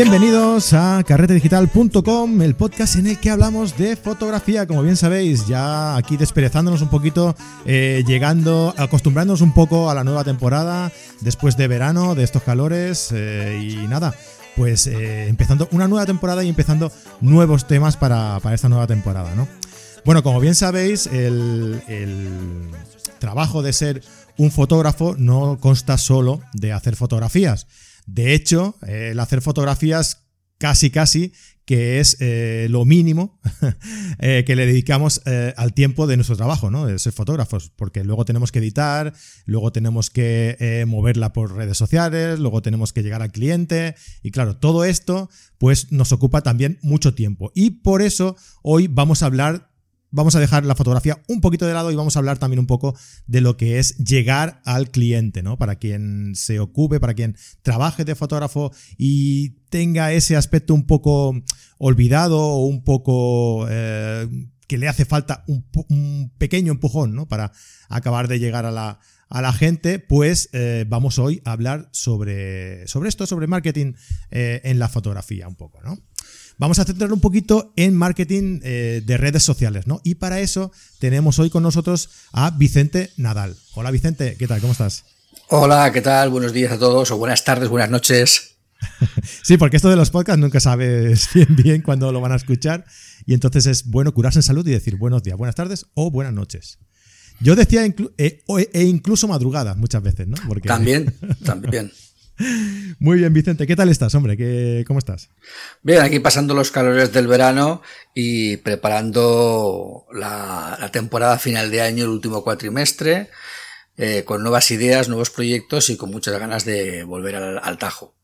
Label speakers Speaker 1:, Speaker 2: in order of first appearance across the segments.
Speaker 1: Bienvenidos a carretedigital.com, el podcast en el que hablamos de fotografía. Como bien sabéis, ya aquí desperezándonos un poquito, eh, llegando, acostumbrándonos un poco a la nueva temporada después de verano, de estos calores eh, y nada. Pues eh, empezando una nueva temporada y empezando nuevos temas para, esta nueva temporada, ¿no? Bueno, como bien sabéis, el, el trabajo de ser un fotógrafo no consta solo de hacer fotografías. De hecho, el hacer fotografías casi casi que es eh, lo mínimo eh, que le dedicamos eh, al tiempo de nuestro trabajo, ¿no? De ser fotógrafos, porque luego tenemos que editar, luego tenemos que moverla por redes sociales, luego tenemos que llegar al cliente y claro, todo esto pues nos ocupa también mucho tiempo y por eso hoy vamos a hablar vamos a dejar la fotografía un poquito de lado y vamos a hablar también un poco de lo que es llegar al cliente, ¿no? Para quien se ocupe, para quien trabaje de fotógrafo y tenga ese aspecto un poco olvidado o un poco eh, que le hace falta un, pequeño empujón, ¿no? Para acabar de llegar a la, a la gente, pues eh, vamos hoy a hablar sobre, sobre esto, sobre marketing eh, en la fotografía un poco, ¿no? Vamos a centrar un poquito en marketing eh, de redes sociales, ¿no? Y para eso tenemos hoy con nosotros a Vicente Nadal. Hola Vicente, ¿qué tal? ¿Cómo estás?
Speaker 2: Hola, ¿qué tal? Buenos días a todos, o buenas tardes, buenas noches.
Speaker 1: sí, porque esto de los podcasts nunca sabes bien bien cuándo lo van a escuchar y entonces es bueno curarse en salud y decir buenos días, buenas tardes o buenas noches. Yo decía eh, e incluso madrugada muchas veces, ¿no?
Speaker 2: También, también.
Speaker 1: Muy bien, Vicente. ¿Qué tal estás, hombre? ¿Qué, ¿Cómo estás?
Speaker 2: Bien, aquí pasando los calores del verano y preparando la, temporada final de año, el último cuatrimestre, eh, con nuevas ideas, nuevos proyectos y con muchas ganas de volver al, Tajo.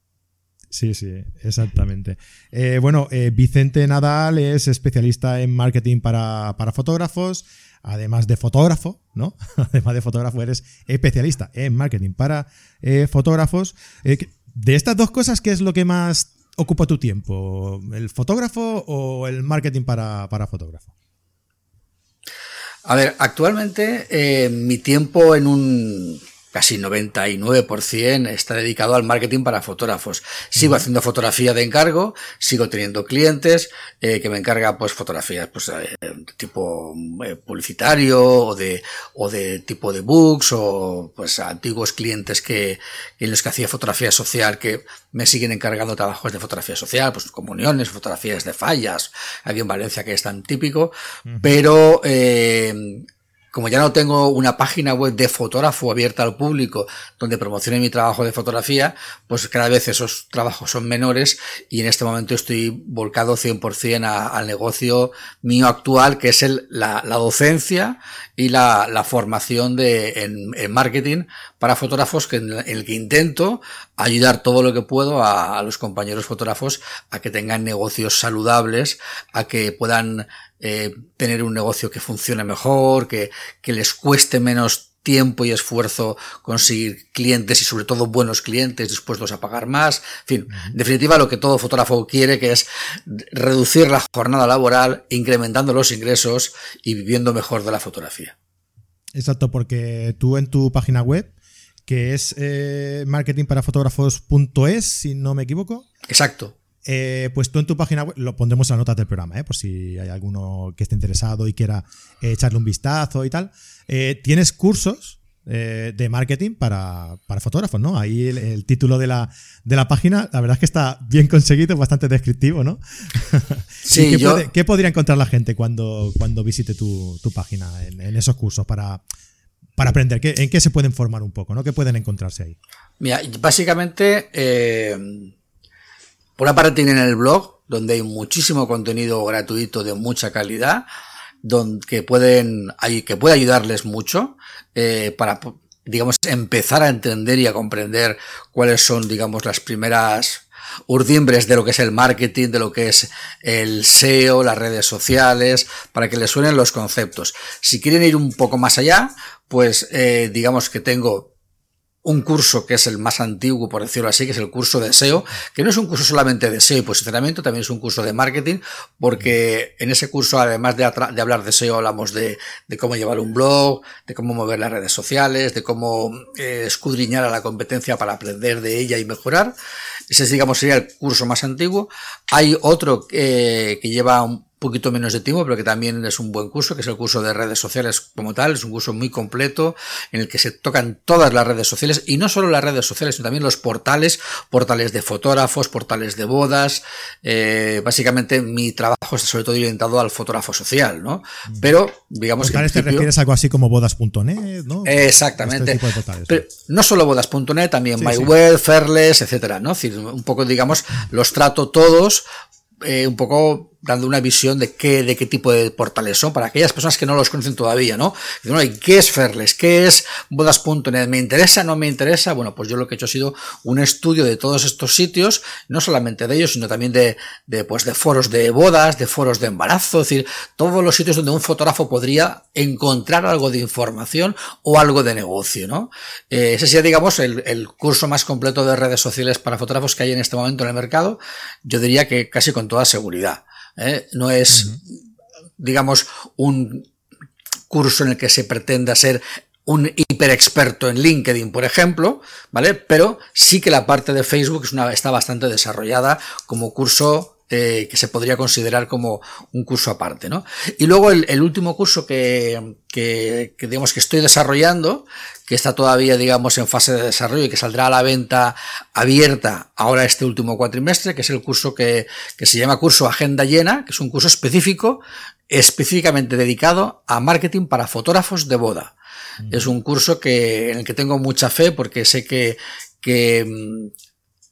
Speaker 1: Sí, sí, exactamente. Eh, bueno, eh, Vicente Nadal es especialista en marketing para, para fotógrafos además de fotógrafo, ¿no? además de fotógrafo, eres especialista en marketing para eh, fotógrafos. Eh, de estas dos cosas, ¿qué es lo que más ocupa tu tiempo? ¿El fotógrafo o el marketing para, para fotógrafo?
Speaker 2: A ver, actualmente eh, mi tiempo en un casi 99% está dedicado al marketing para fotógrafos. Sigo haciendo fotografía de encargo, sigo teniendo clientes eh, que me encargan pues fotografías pues eh, de tipo eh, publicitario o de o de tipo de books o pues antiguos clientes que en los que hacía fotografía social que me siguen encargando trabajos de fotografía social, pues comuniones, fotografías de fallas, aquí en Valencia que es tan típico, pero como ya no tengo una página web de fotógrafo abierta al público donde promocione mi trabajo de fotografía, pues cada vez esos trabajos son menores y en este momento estoy volcado 100% al negocio mío actual, que es el, la, docencia y la, formación de, en, marketing para fotógrafos que en, el que intento ayudar todo lo que puedo a, a los compañeros fotógrafos a que tengan negocios saludables, a que puedan eh, tener un negocio que funcione mejor, que, que les cueste menos tiempo y esfuerzo conseguir clientes y sobre todo buenos clientes dispuestos a pagar más. En fin, en definitiva lo que todo fotógrafo quiere que es reducir la jornada laboral, incrementando los ingresos y viviendo mejor de la fotografía.
Speaker 1: Exacto, porque tú en tu página web, que es eh, marketingparafotógrafos.es, si no me equivoco.
Speaker 2: Exacto.
Speaker 1: Eh, pues tú en tu página web, lo pondremos en las notas del programa, ¿eh? por si hay alguno que esté interesado y quiera eh, echarle un vistazo y tal. tienes cursos de marketing para, fotógrafos, ¿no? Ahí el, título de la, de la, página, la verdad es que está bien conseguido, bastante descriptivo, ¿no?
Speaker 2: Sí,
Speaker 1: ¿qué, podría encontrar la gente cuando, cuando visite tu, página en, esos cursos para, para aprender? ¿En qué se pueden formar un poco, ¿no? ¿Qué pueden encontrarse ahí?
Speaker 2: Mira, básicamente por una parte tienen el blog, donde hay muchísimo contenido gratuito de mucha calidad, donde que pueden, que puede ayudarles mucho eh, para, digamos, empezar a entender y a comprender cuáles son, digamos, las primeras urdimbres de lo que es el marketing, de lo que es el SEO, las redes sociales, para que les suenen los conceptos. Si quieren ir un poco más allá, pues eh, digamos que tengo un curso que es el más antiguo, por decirlo así, que es el curso de SEO, que no es un curso solamente de SEO y posicionamiento, también es un curso de marketing, porque en ese curso, además de, hablar de SEO, hablamos de, cómo llevar un blog, de cómo mover las redes sociales, de cómo eh, escudriñar a la competencia para aprender de ella y mejorar. Ese, digamos, sería el curso más antiguo. Hay otro eh, que lleva un poquito menos de tiempo, pero que también es un buen curso, que es el curso de redes sociales como tal. Es un curso muy completo en el que se tocan todas las redes sociales y no solo las redes sociales, sino también los portales, portales de fotógrafos, portales de bodas. Eh, básicamente mi trabajo está sobre todo orientado al fotógrafo social, ¿no? Pero digamos
Speaker 1: ¿Portales te refieres a algo así como bodas.net, ¿no?
Speaker 2: Exactamente. Este pero no solo bodas.net, también MyWeb, Fairless, etcétera, ¿no? un poco digamos los trato todos eh, un poco dando una visión de qué, de qué tipo de portales son para aquellas personas que no los conocen todavía, ¿no? ¿Qué es Ferles? ¿Qué es bodas.net? ¿Me interesa? ¿No me interesa? Bueno, pues yo lo que he hecho ha sido un estudio de todos estos sitios, no solamente de ellos, sino también de, de, pues, de foros de bodas, de foros de embarazo, es decir, todos los sitios donde un fotógrafo podría encontrar algo de información o algo de negocio, ¿no? Eh, ese sería, digamos, el, el curso más completo de redes sociales para fotógrafos que hay en este momento en el mercado. Yo diría que casi con toda seguridad. ¿Eh? No es, digamos, un curso en el que se pretenda ser un hiper experto en LinkedIn, por ejemplo, ¿vale? Pero sí que la parte de Facebook es una, está bastante desarrollada como curso eh, que se podría considerar como un curso aparte, ¿no? Y luego el, último curso que, que, que, digamos que estoy desarrollando, que está todavía, digamos, en fase de desarrollo y que saldrá a la venta abierta ahora este último cuatrimestre, que es el curso que, que se llama curso Agenda Llena, que es un curso específico, específicamente dedicado a marketing para fotógrafos de boda. Es un curso que, en el que tengo mucha fe porque sé que, que,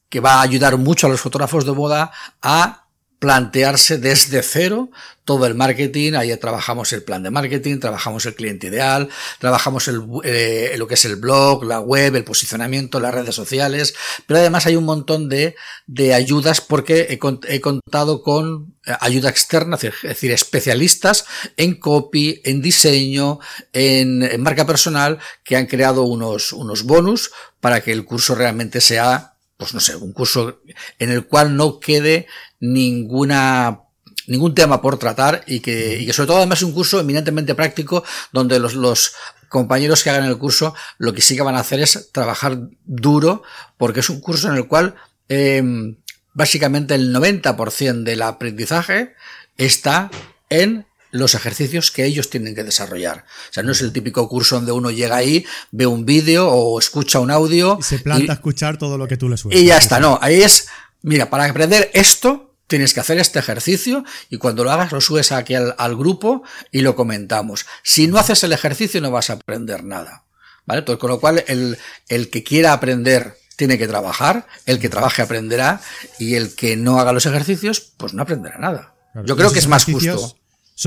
Speaker 2: que va a ayudar mucho a los fotógrafos de boda a plantearse desde cero todo el marketing. Ahí trabajamos el plan de marketing, trabajamos el cliente ideal, trabajamos el, eh, lo que es el blog, la web, el posicionamiento, las redes sociales. Pero además hay un montón de, de ayudas porque he, contado con eh, ayuda externa, es decir, especialistas en copy, en diseño, en, en marca personal, que han creado unos, unos bonus para que el curso realmente sea pues no sé, un curso en el cual no quede ninguna ningún tema por tratar y que, y que sobre todo además es un curso eminentemente práctico donde los, los compañeros que hagan el curso lo que sí que van a hacer es trabajar duro porque es un curso en el cual em, básicamente el 90% del aprendizaje está en los ejercicios que ellos tienen que desarrollar. O sea, no es el típico curso donde uno llega ahí, ve un vídeo o escucha un audio.
Speaker 1: Y se planta a escuchar todo lo que tú le sueltas.
Speaker 2: Y ya está, no. Ahí es, mira, para aprender esto, tienes que hacer este ejercicio y cuando lo hagas lo subes aquí al, grupo y lo comentamos. Si no haces el ejercicio no vas a aprender nada. ¿Vale? Entonces, con lo cual, el, el que quiera aprender tiene que trabajar, el que trabaje aprenderá y el que no haga los ejercicios, pues no aprenderá nada. Yo creo que es más justo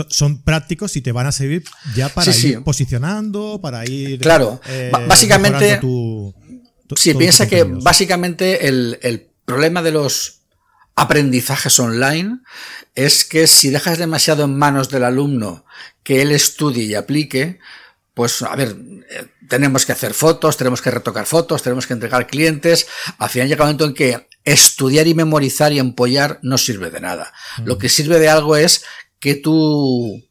Speaker 1: son, prácticos y te van a servir ya para ir posicionando, para ir.
Speaker 2: Claro, eh, básicamente. sí, piensa que básicamente el, el problema de los aprendizajes online es que si dejas demasiado en manos del alumno que él estudie y aplique, pues a ver, eh, tenemos que hacer fotos, tenemos que retocar fotos, tenemos que entregar clientes. Al final llega un momento en que estudiar y memorizar y empollar no sirve de nada. Lo que sirve de algo es que tu,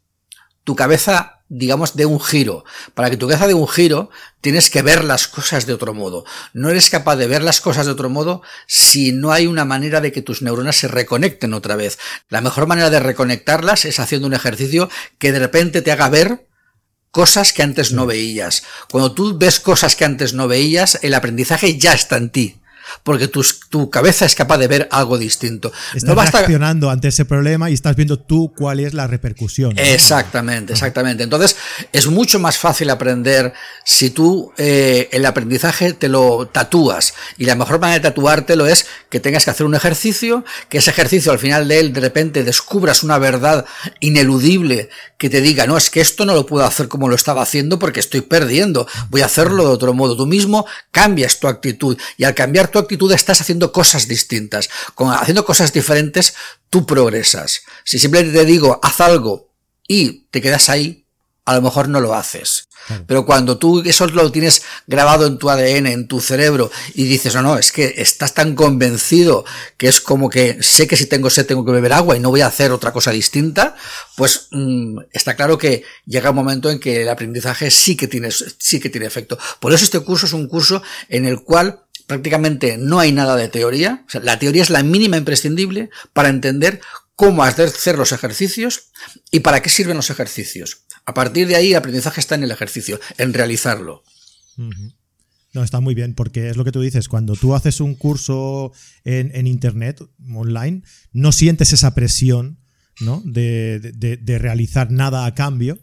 Speaker 2: tu cabeza, digamos, dé un giro. Para que tu cabeza dé un giro, tienes que ver las cosas de otro modo. No eres capaz de ver las cosas de otro modo si no hay una manera de que tus neuronas se reconecten otra vez. La mejor manera de reconectarlas es haciendo un ejercicio que de repente te haga ver cosas que antes no veías. Cuando tú ves cosas que antes no veías, el aprendizaje ya está en ti porque tu, tu cabeza es capaz de ver algo distinto.
Speaker 1: Estás reaccionando ante ese problema y estás viendo tú cuál es la repercusión.
Speaker 2: Exactamente, exactamente. Entonces, es mucho más fácil aprender si tú eh, el aprendizaje te lo tatúas. Y la mejor manera de tatuártelo es que tengas que hacer un ejercicio, que ese ejercicio al final de él de repente descubras una verdad ineludible que te diga, no, es que esto no lo puedo hacer como lo estaba haciendo porque estoy perdiendo, voy a hacerlo de otro modo. Tú mismo cambias tu actitud y al cambiar tu actitud estás haciendo cosas distintas. Con, haciendo cosas diferentes, tú progresas. Si simplemente te digo, haz algo y te quedas ahí, a lo mejor no lo haces. Pero cuando tú eso lo tienes grabado en tu ADN, en tu cerebro, y dices, no, no, es que estás tan convencido que es como que sé que si tengo sed tengo que beber agua y no voy a hacer otra cosa distinta, pues mm, está claro que llega un momento en que el aprendizaje sí que tiene, sí que tiene efecto. Por eso este curso es un curso en el cual prácticamente no hay nada de teoría. la teoría es la mínima imprescindible para entender cómo hacer los ejercicios y para qué sirven los ejercicios. A partir de ahí el aprendizaje está en el ejercicio, en realizarlo.
Speaker 1: No, está muy bien, porque es lo que tú dices, cuando tú haces un curso en, Internet, online, no sientes esa presión ¿no? de, realizar nada a cambio.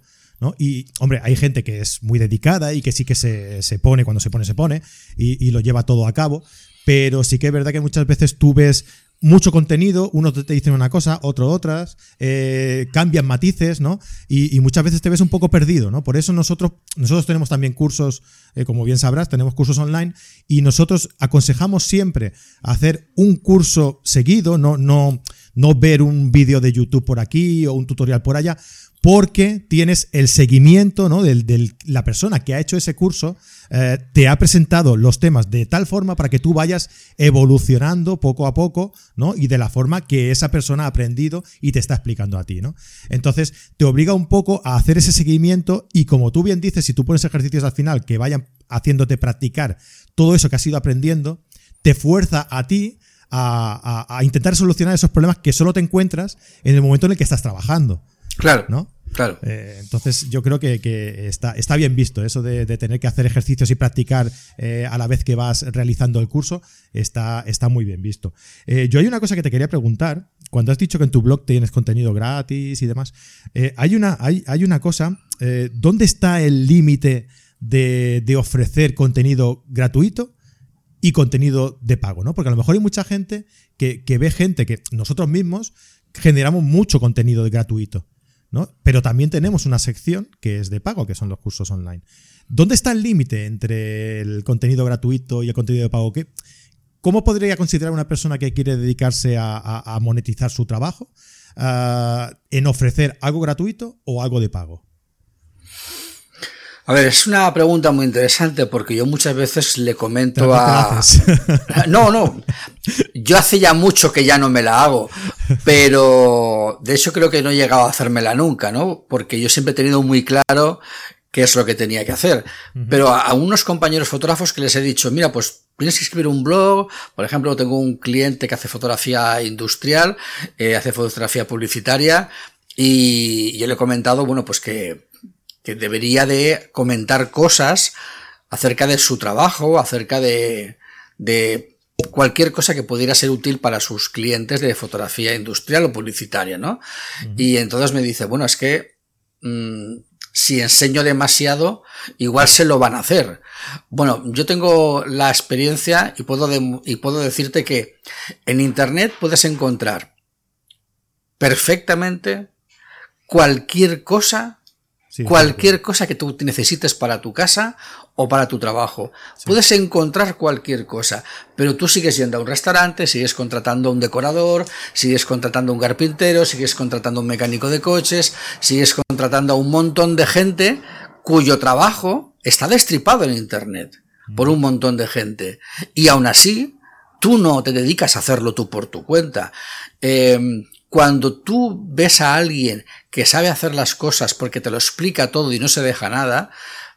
Speaker 1: Y, hombre, hay gente que es muy dedicada y que sí que se, pone, cuando se pone, se pone, y, y, lo lleva todo a cabo. Pero sí que es verdad que muchas veces tú ves mucho contenido, unos te dicen una cosa, otro otras, eh, cambian matices, ¿no? Y, muchas veces te ves un poco perdido, ¿no? Por eso nosotros, nosotros tenemos también cursos, eh, como bien sabrás, tenemos cursos online y nosotros aconsejamos siempre hacer un curso seguido, no, no, no ver un vídeo de YouTube por aquí o un tutorial por allá, porque tienes el seguimiento ¿no? de la persona que ha hecho ese curso, eh, te ha presentado los temas de tal forma para que tú vayas evolucionando poco a poco, ¿no? Y de la forma que esa persona ha aprendido y te está explicando a ti, ¿no? Entonces, te obliga un poco a hacer ese seguimiento y como tú bien dices, si tú pones ejercicios al final que vayan haciéndote practicar todo eso que has ido aprendiendo, te fuerza a ti a, a intentar solucionar esos problemas que solo te encuentras en el momento en el que estás trabajando.
Speaker 2: Claro.
Speaker 1: ¿No?
Speaker 2: Claro.
Speaker 1: Eh, entonces yo creo que, está, está, bien visto eso de, tener que hacer ejercicios y practicar eh, a la vez que vas realizando el curso, está, está muy bien visto. Eh, yo hay una cosa que te quería preguntar, cuando has dicho que en tu blog tienes contenido gratis y demás, hay, una, hay, hay, una cosa, ¿dónde está el límite de, de, ofrecer contenido gratuito? Y contenido de pago, ¿no? Porque a lo mejor hay mucha gente que, que ve gente que nosotros mismos generamos mucho contenido gratuito pero también tenemos una sección que es de pago, que son los cursos online. ¿Dónde está el límite entre el contenido gratuito y el contenido de pago? ¿Qué, ¿Cómo podría considerar una persona que quiere dedicarse a, monetizar su trabajo ah, en ofrecer algo gratuito o algo de pago?
Speaker 2: A ver, es una pregunta muy interesante porque yo muchas veces le comento a... No, no, yo hace ya mucho que ya no me la hago, pero de hecho creo que no he llegado a hacérmela nunca, ¿no? Porque yo siempre he tenido muy claro qué es lo que tenía que hacer. Pero a, unos compañeros fotógrafos que les he dicho, mira, pues tienes que escribir un blog, por ejemplo, tengo un cliente que hace fotografía industrial, eh, hace fotografía publicitaria, y yo le he comentado, bueno, pues que que debería de comentar cosas acerca de su trabajo, acerca de, de cualquier cosa que pudiera ser útil para sus clientes de fotografía industrial o publicitaria, ¿no? Y entonces me dice, bueno, es que mm, si enseño demasiado, igual se lo van a hacer. Bueno, yo tengo la experiencia y puedo, y puedo decirte que en Internet puedes encontrar perfectamente cualquier cosa cualquier cosa que tú necesites para tu casa o para tu trabajo. Puedes encontrar cualquier cosa, pero tú sigues yendo a un restaurante, sigues contratando a un decorador, sigues contratando a un carpintero, sigues contratando a un mecánico de coches, sigues contratando a un montón de gente cuyo trabajo está destripado en Internet por un montón de gente. Y aún así, tú no te dedicas a hacerlo tú por tu cuenta. Em, cuando tú ves a alguien que sabe hacer las cosas porque te lo explica todo y no se deja nada,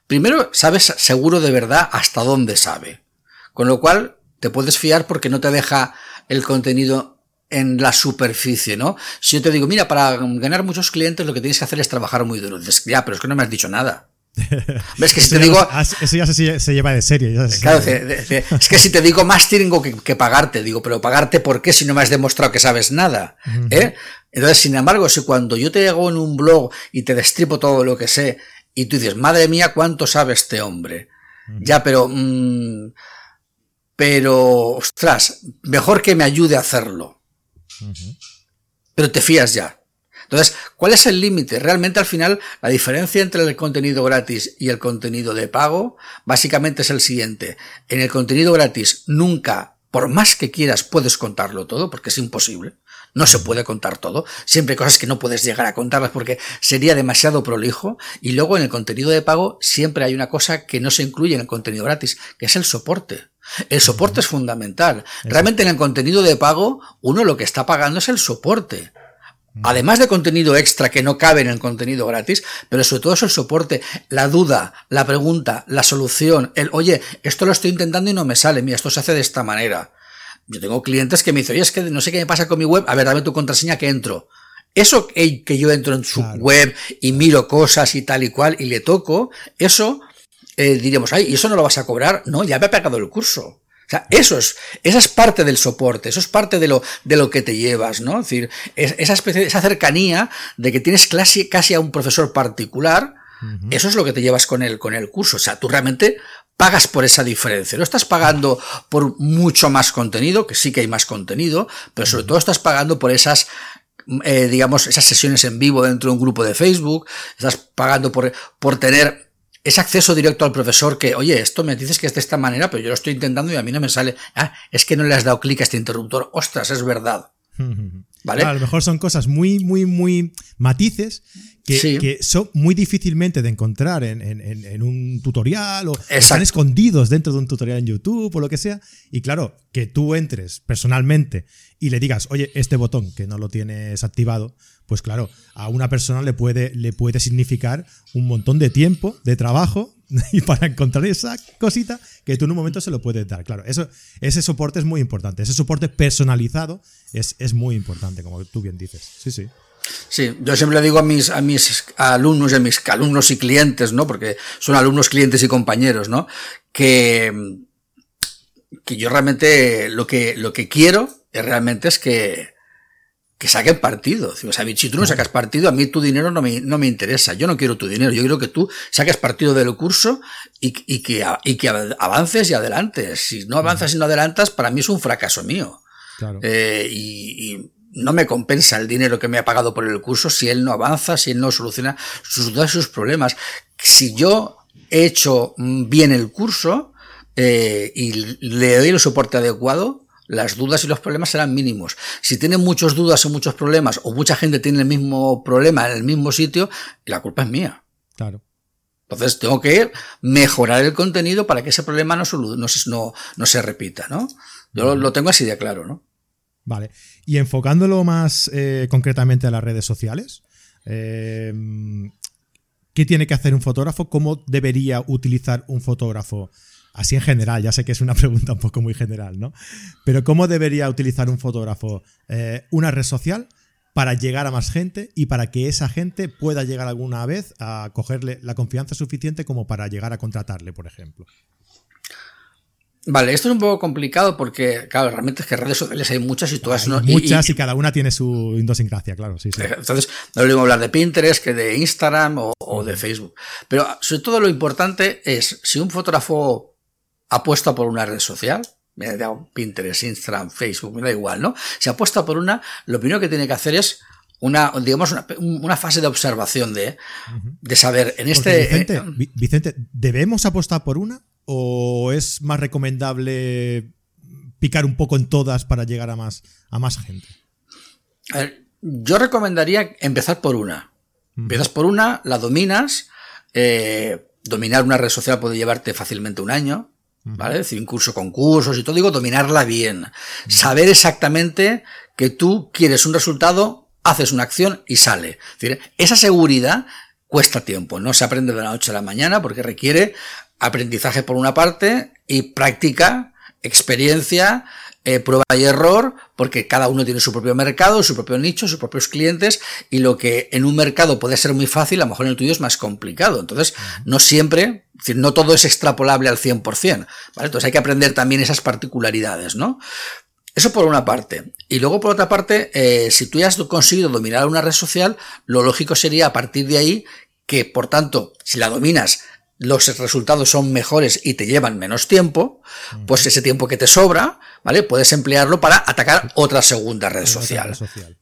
Speaker 2: primero sabes seguro de verdad hasta dónde sabe. Con lo cual te puedes fiar porque no te deja el contenido en la superficie, ¿no? Si yo te digo, mira, para ganar muchos clientes lo que tienes que hacer es trabajar muy duro. Dices, ya, pero es que no me has dicho nada.
Speaker 1: ¿Ves que si te digo. eso ya se, lleva de serie.
Speaker 2: claro, es que si te digo más tengo que, pagarte, digo, pero pagarte ¿por qué si no me has demostrado que sabes nada? ¿Eh? Entonces, sin embargo, si cuando yo te hago en un blog y te destripo todo lo que sé, y tú dices, madre mía, ¿cuánto sabe este hombre? Ya, pero. Mm, pero, ostras, mejor que me ayude a hacerlo. Pero te fías ya. Entonces, ¿cuál es el límite? Realmente al final la diferencia entre el contenido gratis y el contenido de pago básicamente es el siguiente. En el contenido gratis nunca, por más que quieras, puedes contarlo todo porque es imposible. No se puede contar todo. Siempre hay cosas que no puedes llegar a contarlas porque sería demasiado prolijo. Y luego en el contenido de pago siempre hay una cosa que no se incluye en el contenido gratis, que es el soporte. El soporte es fundamental. Realmente en el contenido de pago, uno lo que está pagando es el soporte. Además de contenido extra que no cabe en el contenido gratis, pero sobre todo es el soporte, la duda, la pregunta, la solución, el, oye, esto lo estoy intentando y no me sale, mira, esto se hace de esta manera. Yo tengo clientes que me dicen, oye, es que no sé qué me pasa con mi web, a ver, dame tu contraseña que entro. Eso que, yo entro en su web y miro cosas y tal y cual y le toco, eso eh, diríamos, ay, ¿y eso no lo vas a cobrar? No, ya me ha pagado el curso. O sea, eso es, esa es parte del soporte, eso es parte de lo, de lo que te llevas, ¿no? Es decir, esa especie, esa cercanía de que tienes casi, casi a un profesor particular, eso es lo que te llevas con el, con el curso. O sea, tú realmente pagas por esa diferencia. No estás pagando por mucho más contenido, que sí que hay más contenido, pero sobre todo estás pagando por esas eh, digamos, esas sesiones en vivo dentro de un grupo de Facebook, estás pagando por, por tener ese acceso directo al profesor que, oye, esto me dices que es de esta manera, pero yo lo estoy intentando y a mí no me sale. Ah, es que no le has dado clic a este interruptor. Ostras, es verdad.
Speaker 1: ¿Vale? a lo mejor son cosas muy, muy, muy matices que, son muy difícilmente de encontrar en, un tutorial o están escondidos dentro de un tutorial en YouTube o lo que sea. Y claro, que tú entres personalmente y le digas, oye, este botón que no lo tienes activado, pues claro, a una persona le puede, le puede significar un montón de tiempo, de trabajo, y para encontrar esa cosita que tú en un momento se lo puedes dar. Claro, eso, ese soporte es muy importante. Ese soporte personalizado es, es muy importante, como tú bien dices. Sí, sí.
Speaker 2: Sí, yo siempre le digo a mis, a mis alumnos y a mis alumnos y clientes, ¿no? Porque son alumnos, clientes y compañeros, ¿no? Que, que yo realmente lo que, lo que quiero realmente es que, que saquen partido. O sea, si tú no sacas partido, a mí tu dinero no me, no me interesa. Yo no quiero tu dinero. Yo quiero que tú saques partido del curso y, y, que, y que avances y adelantes. Si no avanzas y no adelantas, para mí es un fracaso mío. Claro. Eh, y, y, no me compensa el dinero que me ha pagado por el curso si él no avanza, si él no soluciona sus dudas, sus problemas. Si yo he hecho bien el curso eh, y le doy el soporte adecuado, las dudas y los problemas serán mínimos. Si tienen muchas dudas o muchos problemas, o mucha gente tiene el mismo problema en el mismo sitio, la culpa es mía.
Speaker 1: Claro.
Speaker 2: Entonces tengo que mejorar el contenido para que ese problema no, no, no se repita, ¿no? Yo lo tengo así de claro, ¿no?
Speaker 1: Vale. Y enfocándolo más eh, concretamente a las redes sociales, eh, ¿qué tiene que hacer un fotógrafo? ¿Cómo debería utilizar un fotógrafo Así en general, ya sé que es una pregunta un poco muy general, ¿no? Pero ¿cómo debería utilizar un fotógrafo eh, una red social para llegar a más gente y para que esa gente pueda llegar alguna vez a cogerle la confianza suficiente como para llegar a contratarle, por ejemplo?
Speaker 2: Vale, esto es un poco complicado porque, claro, realmente es que redes sociales hay muchas y todas
Speaker 1: no. Muchas y, cada una tiene su idiosincrasia, claro, sí, sí.
Speaker 2: Entonces, no lo mismo hablar de Pinterest que de Instagram o, o, de Facebook. Pero sobre todo lo importante es, si un fotógrafo apuesta por una red social, me da Pinterest, Instagram, Facebook, me da igual, ¿no? Si apuesta por una, lo primero que tiene que hacer es una, digamos, una, fase de observación de, de saber en este.
Speaker 1: Vicente, eh, Vicente, ¿debemos apostar por una? ¿O es más recomendable picar un poco en todas para llegar a más, a más gente?
Speaker 2: A ver, yo recomendaría empezar por una. Empiezas por una, la dominas. Eh, dominar una red social puede llevarte fácilmente un año. ¿Vale? Es decir, un curso con cursos y todo, digo, dominarla bien. Saber exactamente que tú quieres un resultado, haces una acción y sale. Es decir, esa seguridad cuesta tiempo, no se aprende de la noche a la mañana porque requiere aprendizaje por una parte y práctica, experiencia, eh, prueba y error, porque cada uno tiene su propio mercado, su propio nicho, sus propios clientes, y lo que en un mercado puede ser muy fácil, a lo mejor en el tuyo es más complicado. Entonces, no siempre, no todo es extrapolable al 100%, ¿vale? Entonces hay que aprender también esas particularidades, ¿no? Eso por una parte. Y luego por otra parte, eh, si tú ya has conseguido dominar una red social, lo lógico sería a partir de ahí que, por tanto, si la dominas, los resultados son mejores y te llevan menos tiempo, pues ese tiempo que te sobra, ¿vale? Puedes emplearlo para atacar otra segunda red social,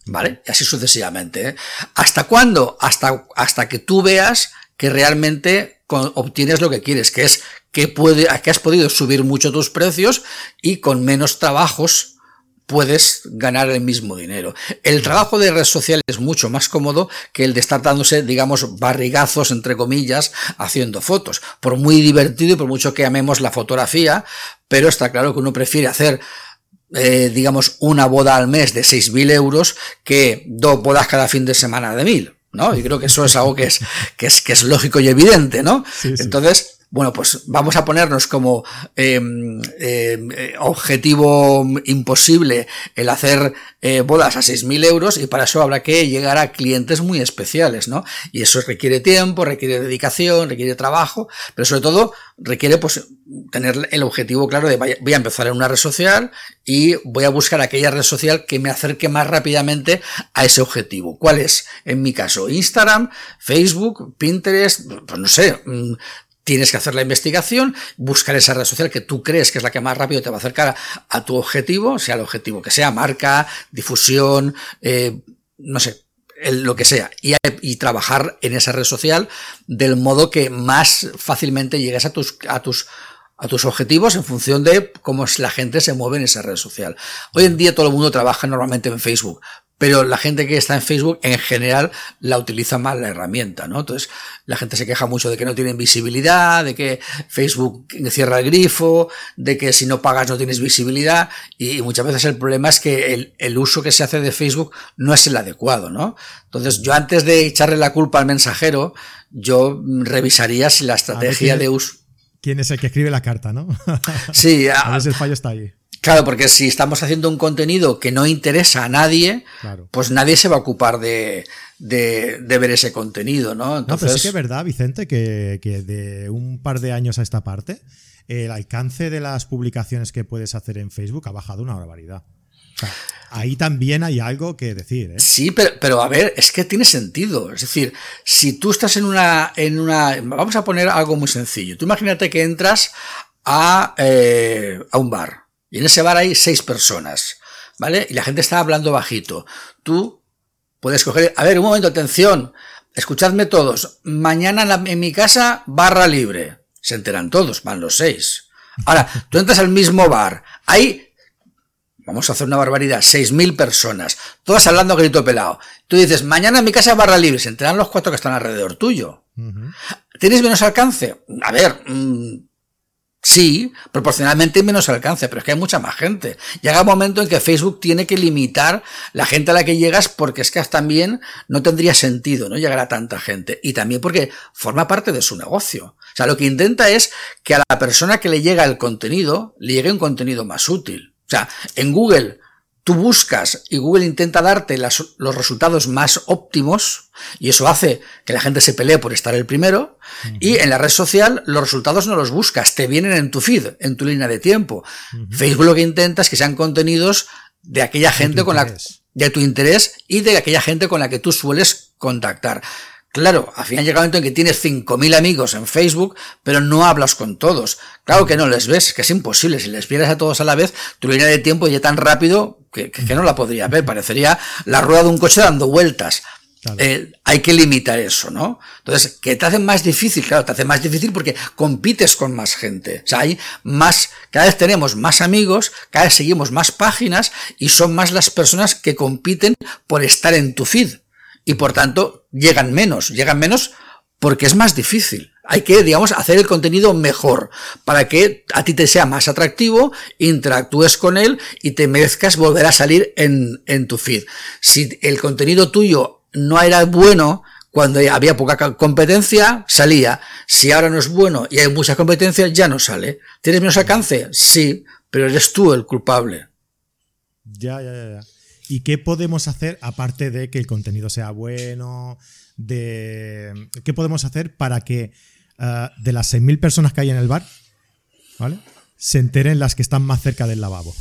Speaker 2: ¿vale? Y así sucesivamente. ¿eh? ¿Hasta cuándo? Hasta, hasta que tú veas que realmente obtienes lo que quieres, que es que, puede, que has podido subir mucho tus precios y con menos trabajos puedes ganar el mismo dinero. El trabajo de red social es mucho más cómodo que el de estar dándose, digamos, barrigazos, entre comillas, haciendo fotos. Por muy divertido y por mucho que amemos la fotografía, pero está claro que uno prefiere hacer eh, digamos, una boda al mes de 6.000 euros que dos bodas cada fin de semana de 1.000, ¿no? Y creo que eso es algo que es, que es, que es lógico y evidente, ¿no? Entonces, bueno, pues vamos a ponernos como em, em, eh, objetivo imposible el hacer eh, bodas a 6.000 euros y para eso habrá que llegar a clientes muy especiales, ¿no? Y eso requiere tiempo, requiere dedicación, requiere trabajo, pero sobre todo requiere pues tener el objetivo claro de voy a empezar en una red social y voy a buscar aquella red social que me acerque más rápidamente a ese objetivo. ¿Cuál es? En mi caso, Instagram, Facebook, Pinterest, pues no sé, mm, tienes que hacer la investigación, buscar esa red social que tú crees que es la que más rápido te va a acercar a, tu objetivo, sea el objetivo que sea, marca, difusión, eh, no sé, lo que sea, y, y, trabajar en esa red social del modo que más fácilmente llegues a tus, a tus a tus objetivos en función de cómo la gente se mueve en esa red social. Hoy en día todo el mundo trabaja normalmente en Facebook, pero la gente que está en Facebook en general la utiliza mal la herramienta, ¿no? Entonces la gente se queja mucho de que no tienen visibilidad, de que Facebook cierra el grifo, de que si no pagas no tienes visibilidad y muchas veces el problema es que el, el uso que se hace de Facebook no es el adecuado, ¿no? Entonces yo antes de echarle la culpa al mensajero, yo revisaría si la estrategia de uso...
Speaker 1: ¿Quién es el que escribe la carta, no?
Speaker 2: Sí,
Speaker 1: a, a veces el fallo está ahí.
Speaker 2: Claro, porque si estamos haciendo un contenido que no interesa a nadie, pues nadie se va a ocupar de, de, ver ese contenido, ¿no?
Speaker 1: Entonces... No, pero sí que es verdad, Vicente, que, que, de un par de años a esta parte, el alcance de las publicaciones que puedes hacer en Facebook ha bajado una barbaridad. O sea, ahí también hay algo que decir. ¿eh?
Speaker 2: Sí, pero, pero a ver, es que tiene sentido. Es decir, si tú estás en una, en una. Vamos a poner algo muy sencillo. Tú imagínate que entras a, eh, a un bar y en ese bar hay seis personas, ¿vale? Y la gente está hablando bajito. Tú puedes coger, a ver, un momento, atención, escuchadme todos. Mañana en, mi casa, barra libre. Se enteran todos, van los seis. Ahora, tú entras al mismo bar, hay vamos a hacer una barbaridad, seis mil personas, todas hablando a grito pelado. Tú dices, mañana en mi casa barra libre, se enteran los cuatro que están alrededor tuyo. ¿Tienes menos alcance? A ver, mm, Sí, proporcionalmente menos alcance, pero es que hay mucha más gente. Llega un momento en que Facebook tiene que limitar la gente a la que llegas porque es que también no tendría sentido no llegar a tanta gente. Y también porque forma parte de su negocio. O sea, lo que intenta es que a la persona que le llega el contenido, le llegue un contenido más útil. O sea, en Google tú buscas y Google intenta darte los resultados más óptimos y eso hace que la gente se pelee por estar el primero y en la red social los resultados no los buscas, te vienen en tu feed, en tu línea de tiempo. Facebook lo que intenta es que sean contenidos de aquella gente con la de tu interés y de aquella gente con la que tú sueles contactar. Claro, al final llega un momento en que tienes 5.000 amigos en Facebook, pero no hablas con todos. Claro que no les ves, que es imposible. Si les vieras a todos a la vez, tu línea de tiempo ya tan rápido que, no la podría ver. Parecería la rueda de un coche dando vueltas. Eh, hay que limitar eso, ¿no? Entonces, que te hace más difícil, claro, te hace más difícil porque compites con más gente. O sea, hay más, cada vez tenemos más amigos, cada vez seguimos más páginas y son más las personas que compiten por estar en tu feed y por tanto llegan menos, llegan menos porque es más difícil. Hay que, digamos, hacer el contenido mejor para que a ti te sea más atractivo, interactúes con él y te merezcas volver a salir en, en tu feed. Si el contenido tuyo no era bueno, cuando había poca competencia, salía. Si ahora no es bueno y hay mucha competencia, ya no sale. ¿Tienes menos alcance? Sí, pero eres tú el culpable.
Speaker 1: Ya, ya, ya. ¿Y qué podemos hacer aparte de que el contenido sea bueno? De, ¿Qué podemos hacer para que uh, de las 6.000 personas que hay en el bar, ¿vale? Se enteren las que están más cerca del lavabo.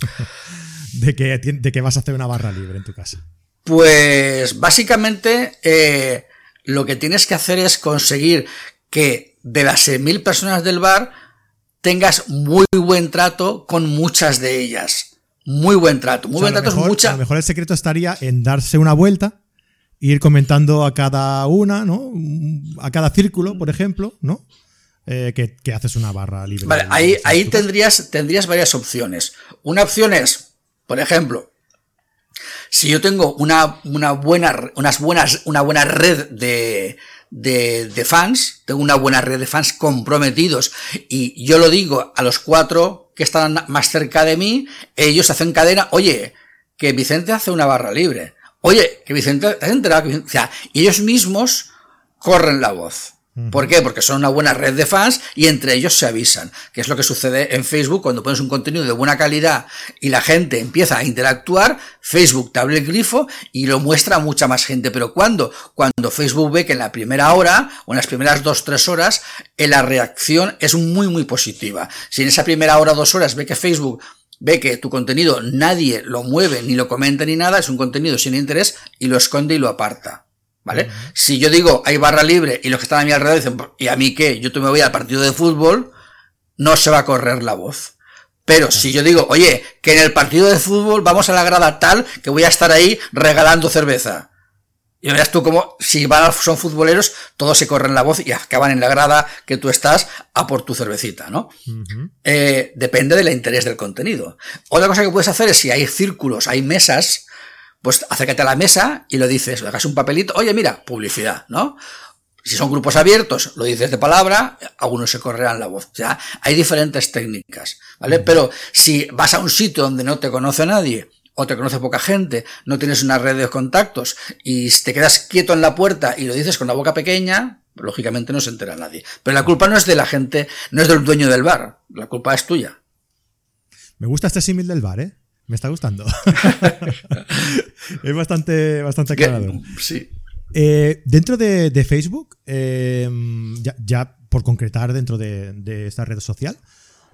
Speaker 1: de, que, de que vas a hacer una barra libre en tu casa.
Speaker 2: Pues básicamente eh, lo que tienes que hacer es conseguir que de las 6.000 personas del bar tengas muy buen trato con muchas de ellas. Muy buen trato. Muy buen trato
Speaker 1: es
Speaker 2: mucha.
Speaker 1: A lo mejor el secreto estaría en darse una vuelta, ir comentando a cada una, ¿no? A cada círculo, por ejemplo, ¿no? Eh, que, haces una barra libre.
Speaker 2: Vale, ahí, ahí tendrías, tendrías varias opciones. Una opción es Por ejemplo, si yo tengo una, una, buena, unas buenas, una buena red de, de, de, fans, tengo una buena red de fans comprometidos y yo lo digo a los cuatro que están más cerca de mí, ellos hacen cadena, oye, que Vicente hace una barra libre, oye, que Vicente, ¿te has enterado? o sea, ellos mismos corren la voz. ¿Por qué? Porque son una buena red de fans y entre ellos se avisan, que es lo que sucede en Facebook cuando pones un contenido de buena calidad y la gente empieza a interactuar, Facebook te abre el grifo y lo muestra a mucha más gente. Pero ¿cuándo? Cuando Facebook ve que en la primera hora o en las primeras dos, tres horas, eh, la reacción es muy, muy positiva. Si en esa primera hora o dos horas ve que Facebook ve que tu contenido nadie lo mueve, ni lo comenta, ni nada, es un contenido sin interés y lo esconde y lo aparta. ¿Vale? Si yo digo hay barra libre y los que están a mi alrededor dicen, ¿y a mí qué? Yo me voy al partido de fútbol, no se va a correr la voz. Pero si yo digo, oye, que en el partido de fútbol vamos a la grada tal que voy a estar ahí regalando cerveza. Y verás tú como si van, son futboleros, todos se corren la voz y acaban en la grada que tú estás a por tu cervecita, ¿no? eh, depende del interés del contenido. Otra cosa que puedes hacer es si hay círculos, hay mesas, pues acércate a la mesa y lo dices, le hagas un papelito, oye, mira, publicidad, ¿no? Si son grupos abiertos, lo dices de palabra, algunos se correrán la voz. O sea, hay diferentes técnicas, ¿vale? Pero si vas a un sitio donde no te conoce nadie, o te conoce poca gente, no tienes una red de contactos, y te quedas quieto en la puerta y lo dices con la boca pequeña, lógicamente no se entera nadie. Pero la culpa no es de la gente, no es del dueño del bar, la culpa es tuya.
Speaker 1: Me gusta este símil del bar, ¿eh? Me está gustando. es bastante, bastante aclarador.
Speaker 2: Sí.
Speaker 1: Eh, dentro de, de Facebook, eh, ya, ya, por concretar dentro de, de esta red social,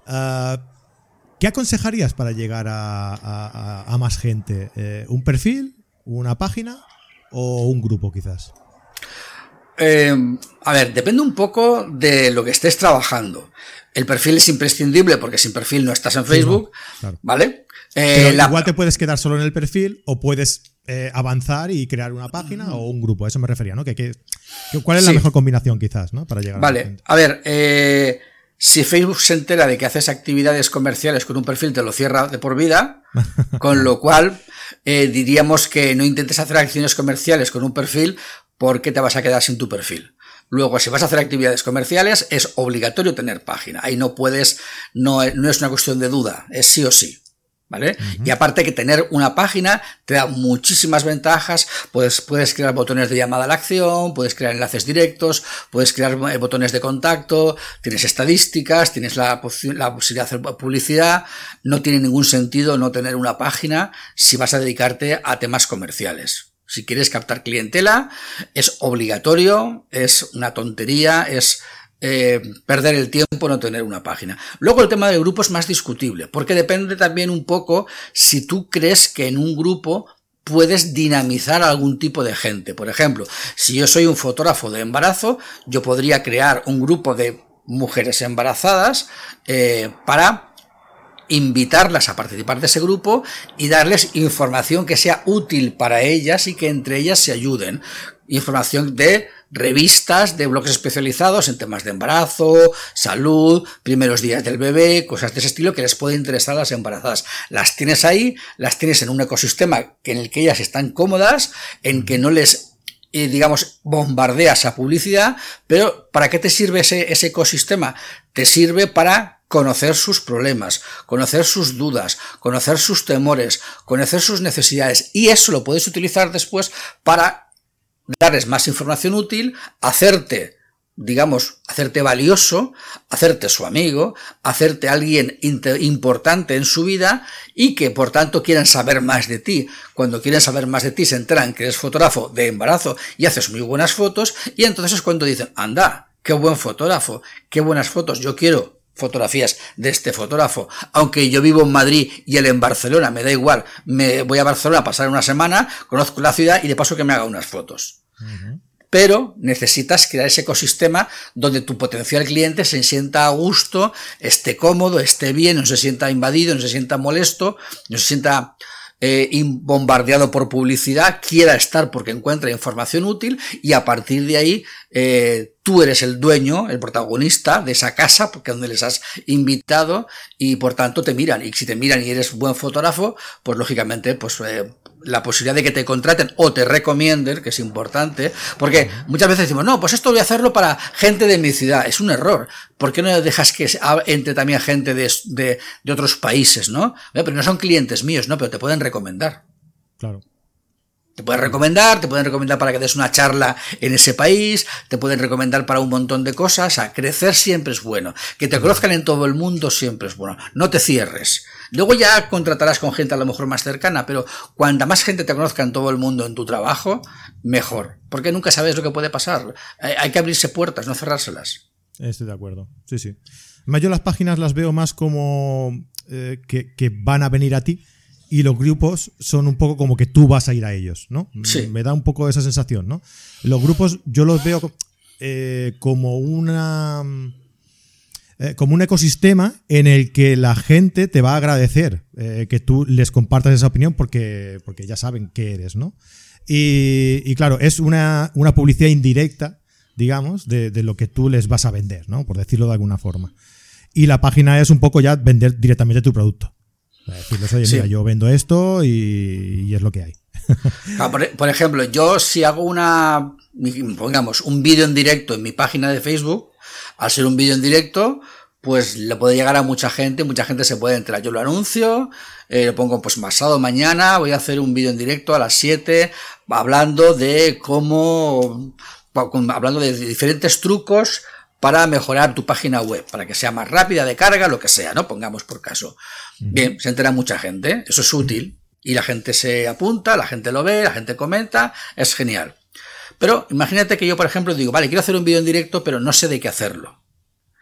Speaker 1: uh, ¿qué aconsejarías para llegar a, a, a más gente? Eh, ¿Un perfil? ¿Una página? ¿O un grupo quizás?
Speaker 2: Eh, a ver, depende un poco de lo que estés trabajando. El perfil es imprescindible porque sin perfil no estás en Facebook, sí, no, claro. ¿vale?
Speaker 1: Eh, la... Igual te puedes quedar solo en el perfil o puedes eh, avanzar y crear una página o un grupo. A eso me refería, ¿no? Que, que, ¿Cuál es la sí. mejor combinación quizás, ¿no? Para llegar
Speaker 2: vale. a, a ver, eh, si Facebook se entera de que haces actividades comerciales con un perfil, te lo cierra de por vida, con lo cual eh, diríamos que no intentes hacer acciones comerciales con un perfil porque te vas a quedar sin tu perfil. Luego, si vas a hacer actividades comerciales, es obligatorio tener página. Ahí no puedes, no, no es una cuestión de duda, es sí o sí. ¿Vale? Uh -huh. Y aparte que tener una página te da muchísimas ventajas, puedes, puedes crear botones de llamada a la acción, puedes crear enlaces directos, puedes crear eh, botones de contacto, tienes estadísticas, tienes la, la posibilidad de hacer publicidad, no tiene ningún sentido no tener una página si vas a dedicarte a temas comerciales. Si quieres captar clientela, es obligatorio, es una tontería, es eh, perder el tiempo no tener una página. Luego el tema del grupo es más discutible, porque depende también un poco si tú crees que en un grupo puedes dinamizar a algún tipo de gente. Por ejemplo, si yo soy un fotógrafo de embarazo, yo podría crear un grupo de mujeres embarazadas eh, para invitarlas a participar de ese grupo y darles información que sea útil para ellas y que entre ellas se ayuden. Información de revistas, de blogs especializados en temas de embarazo, salud, primeros días del bebé, cosas de ese estilo que les puede interesar a las embarazadas. Las tienes ahí, las tienes en un ecosistema en el que ellas están cómodas, en que no les eh, digamos, bombardeas a publicidad, pero ¿para qué te sirve ese, ese ecosistema? Te sirve para conocer sus problemas, conocer sus dudas, conocer sus temores, conocer sus necesidades y eso lo puedes utilizar después para darles más información útil, hacerte, digamos, hacerte valioso, hacerte su amigo, hacerte alguien importante en su vida y que por tanto quieran saber más de ti. Cuando quieren saber más de ti se enteran que eres fotógrafo de embarazo y haces muy buenas fotos y entonces es cuando dicen, anda, qué buen fotógrafo, qué buenas fotos, yo quiero fotografías de este fotógrafo. Aunque yo vivo en Madrid y él en Barcelona, me da igual. Me voy a Barcelona a pasar una semana, conozco la ciudad y de paso que me haga unas fotos. Uh -huh. Pero necesitas crear ese ecosistema donde tu potencial cliente se sienta a gusto, esté cómodo, esté bien, no se sienta invadido, no se sienta molesto, no se sienta eh, bombardeado por publicidad, quiera estar porque encuentra información útil y a partir de ahí eh, tú eres el dueño, el protagonista de esa casa porque donde les has invitado y por tanto te miran. Y si te miran y eres buen fotógrafo, pues lógicamente pues eh, la posibilidad de que te contraten o te recomienden, que es importante, porque muchas veces decimos, no, pues esto voy a hacerlo para gente de mi ciudad. Es un error. ¿Por qué no dejas que entre también gente de, de, de otros países, no? Pero no son clientes míos, ¿no? Pero te pueden recomendar.
Speaker 1: Claro.
Speaker 2: Te pueden recomendar, te pueden recomendar para que des una charla en ese país, te pueden recomendar para un montón de cosas. A crecer siempre es bueno. Que te conozcan en todo el mundo siempre es bueno. No te cierres. Luego ya contratarás con gente a lo mejor más cercana, pero cuanta más gente te conozca en todo el mundo en tu trabajo, mejor. Porque nunca sabes lo que puede pasar. Hay que abrirse puertas, no cerrárselas.
Speaker 1: Estoy de acuerdo. Sí, sí. Yo las páginas las veo más como eh, que van a venir a ti y los grupos son un poco como que tú vas a ir a ellos, ¿no?
Speaker 2: Sí.
Speaker 1: Me da un poco esa sensación, ¿no? Los grupos yo los veo eh, como una... Eh, como un ecosistema en el que la gente te va a agradecer eh, que tú les compartas esa opinión porque, porque ya saben qué eres, ¿no? Y, y claro, es una, una, publicidad indirecta, digamos, de, de, lo que tú les vas a vender, ¿no? Por decirlo de alguna forma. Y la página es un poco ya vender directamente tu producto. Decirles, oye, mira, yo vendo esto y, y es lo que hay.
Speaker 2: Ah, por, por, ejemplo, yo si hago una, pongamos, un vídeo en directo en mi página de Facebook, al ser un vídeo en directo, pues le puede llegar a mucha gente, mucha gente se puede entrar. Yo lo anuncio, eh, lo pongo pues pasado mañana, voy a hacer un vídeo en directo a las 7, hablando de cómo, hablando de diferentes trucos para mejorar tu página web, para que sea más rápida de carga, lo que sea, ¿no? Pongamos por caso. Bien, se entera mucha gente, eso es útil, y la gente se apunta, la gente lo ve, la gente comenta, es genial. Pero imagínate que yo, por ejemplo, digo, vale, quiero hacer un vídeo en directo, pero no sé de qué hacerlo.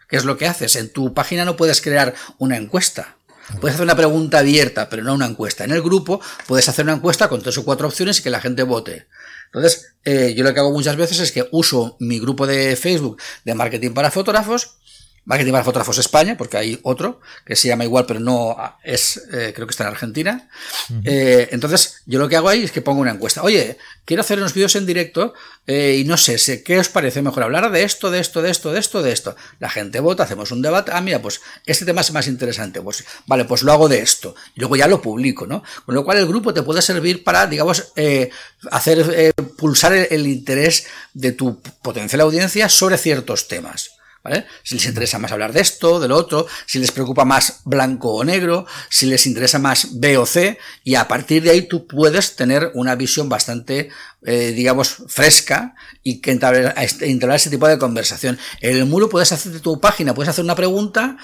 Speaker 2: ¿Qué es lo que haces? En tu página no puedes crear una encuesta. Puedes hacer una pregunta abierta, pero no una encuesta. En el grupo puedes hacer una encuesta con tres o cuatro opciones y que la gente vote. Entonces, eh, yo lo que hago muchas veces es que uso mi grupo de Facebook de marketing para fotógrafos Marketing para Fotógrafos España, porque hay otro que se llama igual, pero no es, eh, creo que está en Argentina. Uh -huh. eh, entonces, yo lo que hago ahí es que pongo una encuesta. Oye, quiero hacer unos vídeos en directo eh, y no sé, sé, ¿qué os parece mejor hablar de esto, de esto, de esto, de esto, de esto? La gente vota, hacemos un debate. Ah, mira, pues este tema es más interesante. Pues vale, pues lo hago de esto. Y luego ya lo publico, ¿no? Con lo cual el grupo te puede servir para, digamos, hacer pulsar el, el interés de tu potencial audiencia sobre ciertos temas. ¿Vale? Si les interesa más hablar de esto, de lo otro, si les preocupa más blanco o negro, si les interesa más B o C, y a partir de ahí tú puedes tener una visión bastante, eh, digamos, fresca y que entablar, entablar ese tipo de conversación. En el muro puedes hacer de tu página, puedes hacer una pregunta,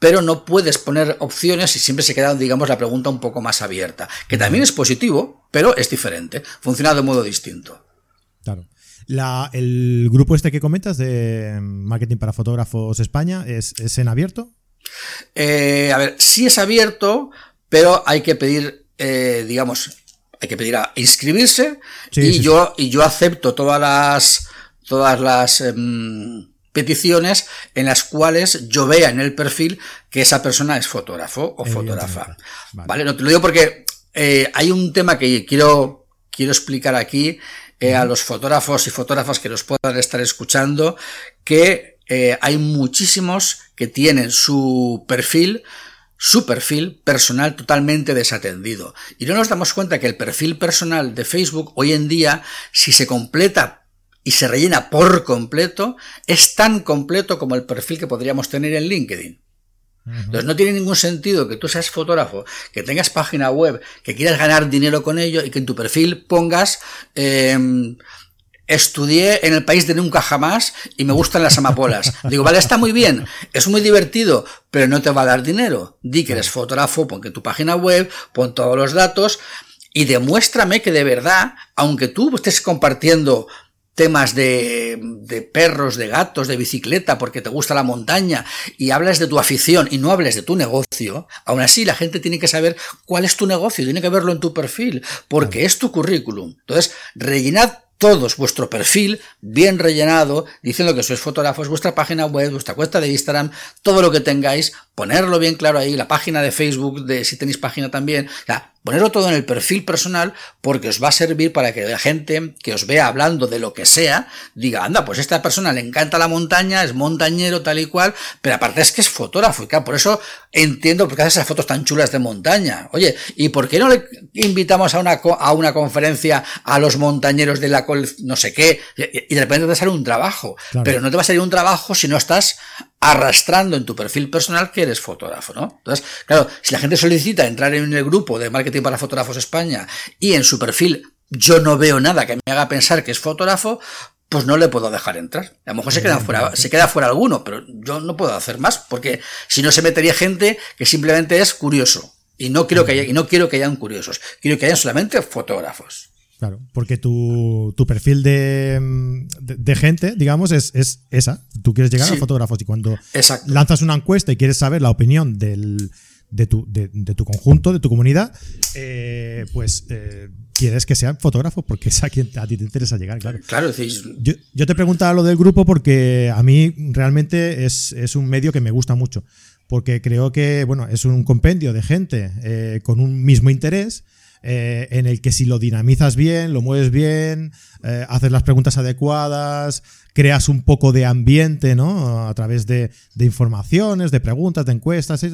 Speaker 2: pero no puedes poner opciones y siempre se queda, digamos, la pregunta un poco más abierta, que también es positivo, pero es diferente, funciona de modo distinto.
Speaker 1: Claro. La, el grupo este que comentas de Marketing para Fotógrafos España, ¿es, es en abierto?
Speaker 2: Eh, a ver, sí es abierto, pero hay que pedir, eh, digamos, hay que pedir a inscribirse sí, y, sí, yo, sí. y yo acepto todas las, todas las eh, peticiones en las cuales yo vea en el perfil que esa persona es fotógrafo o fotógrafa. Vale. vale. no te lo digo porque eh, hay un tema que quiero, quiero explicar aquí eh, a los fotógrafos y fotógrafas que nos puedan estar escuchando, que eh, hay muchísimos que tienen su perfil, su perfil personal totalmente desatendido. Y no nos damos cuenta que el perfil personal de Facebook hoy en día, si se completa y se rellena por completo, es tan completo como el perfil que podríamos tener en LinkedIn. Entonces no tiene ningún sentido que tú seas fotógrafo, que tengas página web, que quieras ganar dinero con ello y que en tu perfil pongas eh, estudié en el país de nunca jamás y me gustan las amapolas. Digo, vale, está muy bien, es muy divertido, pero no te va a dar dinero. Di que eres fotógrafo, pon que tu página web, pon todos los datos y demuéstrame que de verdad, aunque tú estés compartiendo temas de, de, perros, de gatos, de bicicleta, porque te gusta la montaña, y hablas de tu afición y no hables de tu negocio, aún así la gente tiene que saber cuál es tu negocio, tiene que verlo en tu perfil, porque es tu currículum. Entonces, rellenad todos vuestro perfil bien rellenado, diciendo que sois fotógrafos, vuestra página web, vuestra cuenta de Instagram, todo lo que tengáis ponerlo bien claro ahí, la página de Facebook, de si tenéis página también, ponerlo todo en el perfil personal porque os va a servir para que la gente que os vea hablando de lo que sea diga, anda, pues a esta persona le encanta la montaña, es montañero tal y cual, pero aparte es que es fotógrafo y claro, por eso entiendo por qué hace esas fotos tan chulas de montaña. Oye, ¿y por qué no le invitamos a una, a una conferencia a los montañeros de la no sé qué y de repente te sale un trabajo? Pero no te va a salir un trabajo si no estás arrastrando en tu perfil personal que eres fotógrafo, ¿no? Entonces, claro, si la gente solicita entrar en el grupo de marketing para fotógrafos España y en su perfil yo no veo nada que me haga pensar que es fotógrafo, pues no le puedo dejar entrar. A lo mejor se queda fuera, se queda fuera alguno, pero yo no puedo hacer más, porque si no se metería gente que simplemente es curioso. Y no quiero que haya, y no quiero que hayan curiosos, quiero que hayan solamente fotógrafos.
Speaker 1: Claro, porque tu, tu perfil de, de, gente, digamos, es, es, esa. Tú quieres llegar a fotógrafos y cuando lanzas una encuesta y quieres saber la opinión del, de, tu, de, tu conjunto, de tu comunidad, eh, pues eh, quieres que sean fotógrafos porque es a quien a ti te interesa llegar, claro.
Speaker 2: Claro,
Speaker 1: yo, yo, te preguntaba lo del grupo porque a mí realmente es, es, un medio que me gusta mucho. Porque creo que, bueno, es un compendio de gente eh, con un mismo interés eh, en el que si lo dinamizas bien, lo mueves bien, eh, haces las preguntas adecuadas, creas un poco de ambiente, ¿no? A través de, informaciones, de preguntas, de encuestas,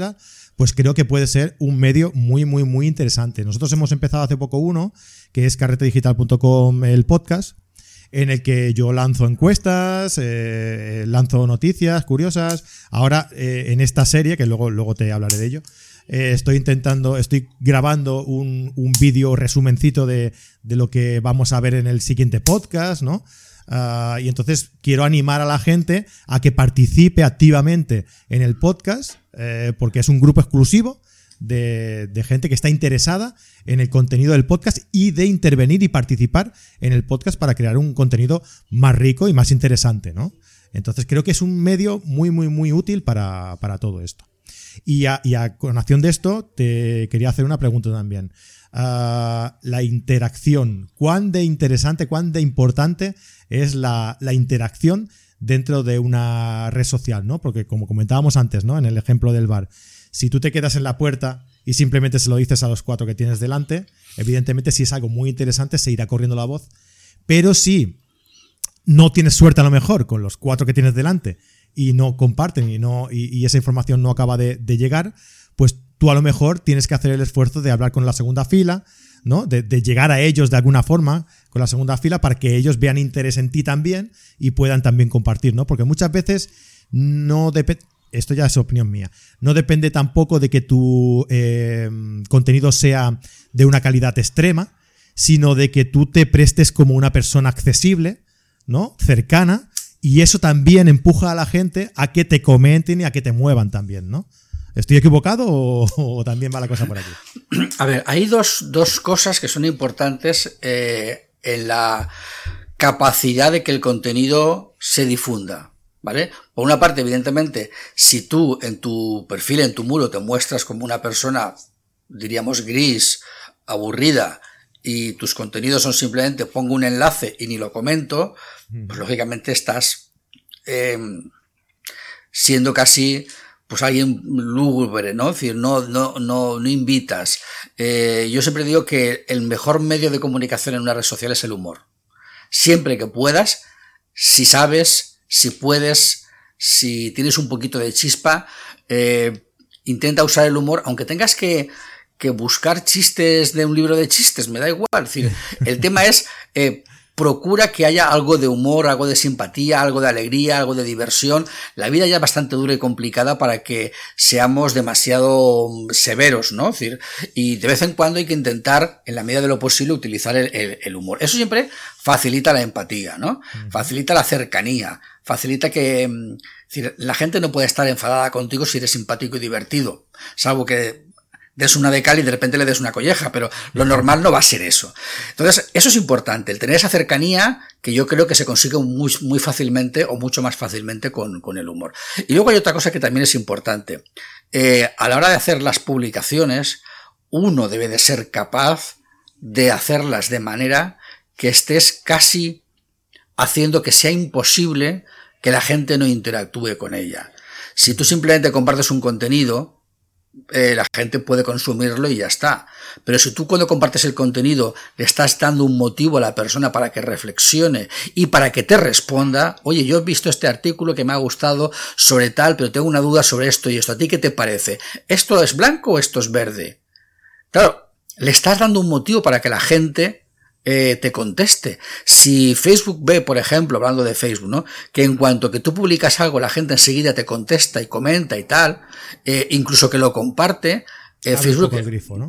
Speaker 1: pues creo que puede ser un medio muy, muy, muy interesante. Nosotros hemos empezado hace poco uno, que es carretedigital.com el podcast, en el que yo lanzo encuestas, eh, lanzo noticias curiosas. Ahora, en esta serie, que luego, luego te hablaré de ello, eh, estoy intentando, estoy grabando un, un vídeo resumencito de, de, lo que vamos a ver en el siguiente podcast, ¿no? Ah, y entonces quiero animar a la gente a que participe activamente en el podcast, eh, porque es un grupo exclusivo de, de, gente que está interesada en el contenido del podcast y de intervenir y participar en el podcast para crear un contenido más rico y más interesante, ¿no? Entonces creo que es un medio muy, muy, muy útil para, para todo esto. Y a, y a de esto, te quería hacer una pregunta también. Ah, la interacción. ¿Cuán de interesante, cuán de importante es la, interacción dentro de una red social, ¿no? Porque como comentábamos antes, ¿no? En el ejemplo del bar, si tú te quedas en la puerta y simplemente se lo dices a los cuatro que tienes delante, evidentemente si es algo muy interesante se irá corriendo la voz. Pero si no tienes suerte a lo mejor con los cuatro que tienes delante y no comparten y, no, y, esa información no acaba de, llegar, pues tú a lo mejor tienes que hacer el esfuerzo de hablar con la segunda fila, ¿no? De, llegar a ellos de alguna forma con la segunda fila para que ellos vean interés en ti también y puedan también compartir, ¿no? Porque muchas veces no depende, esto ya es opinión mía, no depende tampoco de que tu eh, contenido sea de una calidad extrema, sino de que tú te prestes como una persona accesible, ¿no? Cercana y eso también empuja a la gente a que te comenten y a que te muevan también, ¿no? ¿Estoy equivocado o, también va la cosa por aquí?
Speaker 2: A ver, hay dos, cosas que son importantes eh, en la capacidad de que el contenido se difunda. ¿Vale? Por una parte, evidentemente, si tú en tu perfil, en tu muro, te muestras como una persona, diríamos, gris, aburrida, y tus contenidos son simplemente pongo un enlace y ni lo comento, pues lógicamente estás em, siendo casi pues alguien lúgubre, ¿no? Es decir, no, no, no, no invitas. Eh, yo siempre digo que el mejor medio de comunicación en una red social es el humor. Siempre que puedas, si sabes, si puedes, si tienes un poquito de chispa, eh, intenta usar el humor, aunque tengas que, que, buscar chistes de un libro de chistes, me da igual. Decir, el tema es eh, procura que haya algo de humor, algo de simpatía, algo de alegría, algo de diversión. La vida ya es bastante dura y complicada para que seamos demasiado severos, ¿no? Es decir, y de vez en cuando hay que intentar, en la medida de lo posible, utilizar el, humor. Eso siempre facilita la empatía, ¿no? Facilita la cercanía, facilita que mm, la gente no puede estar enfadada contigo si eres simpático y divertido, salvo que des una de cal y de repente le des una colleja, pero lo normal no va a ser eso. Entonces, eso es importante, el tener esa cercanía que yo creo que se consigue muy, muy fácilmente o mucho más fácilmente con, con, el humor. Y luego hay otra cosa que también es importante. Eh, a la hora de hacer las publicaciones, uno debe de ser capaz de hacerlas de manera que estés casi haciendo que sea imposible que la gente no interactúe con ella. Si tú simplemente compartes un contenido, eh, la gente puede consumirlo y ya está. Pero si tú cuando compartes el contenido le estás dando un motivo a la persona para que reflexione y para que te responda, oye, yo he visto este artículo que me ha gustado sobre tal, pero tengo una duda sobre esto y esto, ¿a ti qué te parece? ¿Esto es blanco o esto es verde? Claro, le estás dando un motivo para que la gente eh, te conteste. Si Facebook ve, por ejemplo, hablando de Facebook, ¿no? Que en cuanto que tú publicas algo, la gente enseguida te contesta y comenta y tal, eh, incluso que lo comparte, eh, Facebook.
Speaker 1: El grifo, ¿no?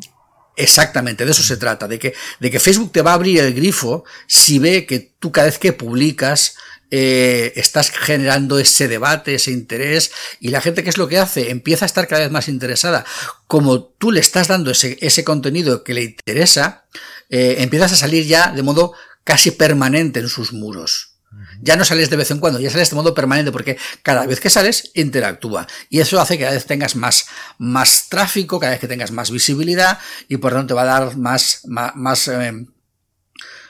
Speaker 2: Exactamente, de eso se trata, de que, de que Facebook te va a abrir el grifo si ve que tú cada vez que publicas eh, estás generando ese debate, ese interés, y la gente, ¿qué es lo que hace? Empieza a estar cada vez más interesada. Como tú le estás dando ese, ese contenido que le interesa, eh, empiezas a salir ya de modo casi permanente en sus muros. Ya no sales de vez en cuando, ya sales de modo permanente porque cada vez que sales interactúa. Y eso hace que cada vez tengas más, más tráfico, cada vez que tengas más visibilidad y por tanto te va a dar más, más, eh,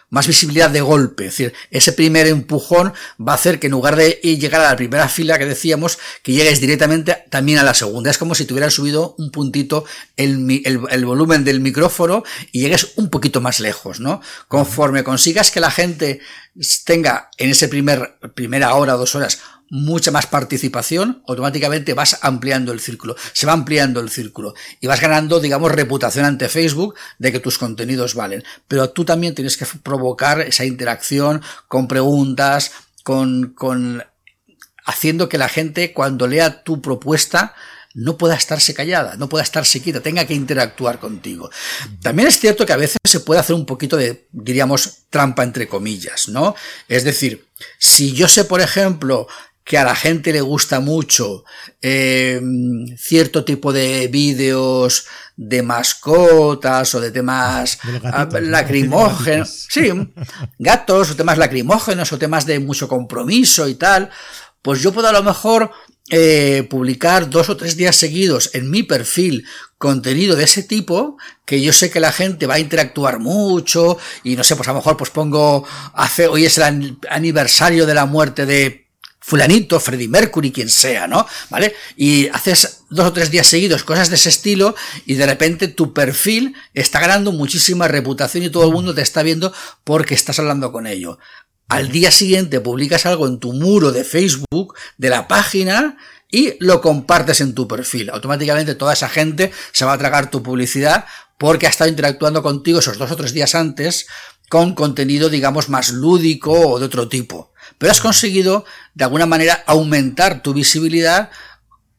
Speaker 2: más visibilidad de golpe. Es decir, ese primer empujón va a hacer que en lugar de llegar a la primera fila que decíamos, que llegues directamente también a la segunda. Es como si te hubieran subido un puntito el, el, volumen del micrófono y llegues un poquito más lejos, ¿no? Conforme consigas que la gente tenga en ese primer, primera hora dos horas mucha más participación, automáticamente vas ampliando el círculo, se va ampliando el círculo y vas ganando, digamos, reputación ante Facebook de que tus contenidos valen. Pero tú también tienes que provocar esa interacción con preguntas, con, con haciendo que la gente cuando lea tu propuesta no pueda estarse callada, no pueda estarse quieta, tenga que interactuar contigo. También es cierto que a veces se puede hacer un poquito de, diríamos, trampa entre comillas, ¿no? Es decir, si yo sé, por ejemplo, que a la gente le gusta mucho eh, cierto tipo de vídeos de mascotas o de temas ah, lacrimógenos, sí, gatos o temas lacrimógenos o temas de mucho compromiso y tal, pues yo puedo a lo mejor eh, publicar dos o tres días seguidos en mi perfil contenido de ese tipo que yo sé que la gente va a interactuar mucho y no sé, pues a lo mejor pues pongo hace hoy es el aniversario de la muerte de fulanito, Freddie Mercury, quien sea, ¿no? ¿Vale? Y haces dos o tres días seguidos cosas de ese estilo y de repente tu perfil está ganando muchísima reputación y todo el mundo te está viendo porque estás hablando con ello. Al día siguiente publicas algo en tu muro de Facebook, de la página, y lo compartes en tu perfil. Automáticamente toda esa gente se va a tragar tu publicidad porque ha estado interactuando contigo esos dos o tres días antes con contenido, digamos, más lúdico o de otro tipo pero has conseguido de alguna manera aumentar tu visibilidad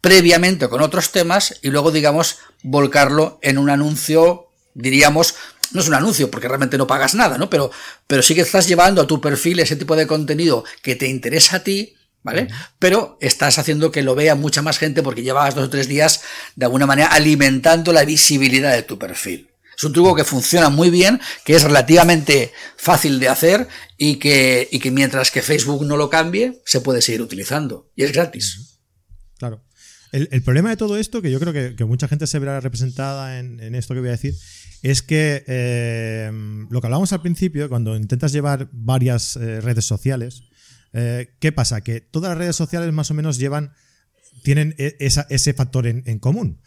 Speaker 2: previamente con otros temas y luego, digamos, volcarlo en un anuncio, diríamos, no es un anuncio porque realmente no pagas nada, ¿no? Pero, pero sí que estás llevando a tu perfil ese tipo de contenido que te interesa a ti, ¿vale? Pero estás haciendo que lo vea mucha más gente porque llevas dos o tres días de alguna manera alimentando la visibilidad de tu perfil. Es un truco que funciona muy bien, que es relativamente fácil de hacer y que, mientras que Facebook no lo cambie, se puede seguir utilizando. Y es gratis.
Speaker 1: Claro. El, problema de todo esto, que yo creo que, mucha gente se verá representada en, esto que voy a decir, es que eh, lo que hablábamos al principio, cuando intentas llevar varias eh, redes sociales, eh, ¿qué pasa? Que todas las redes sociales más o menos llevan, tienen e, ese factor en común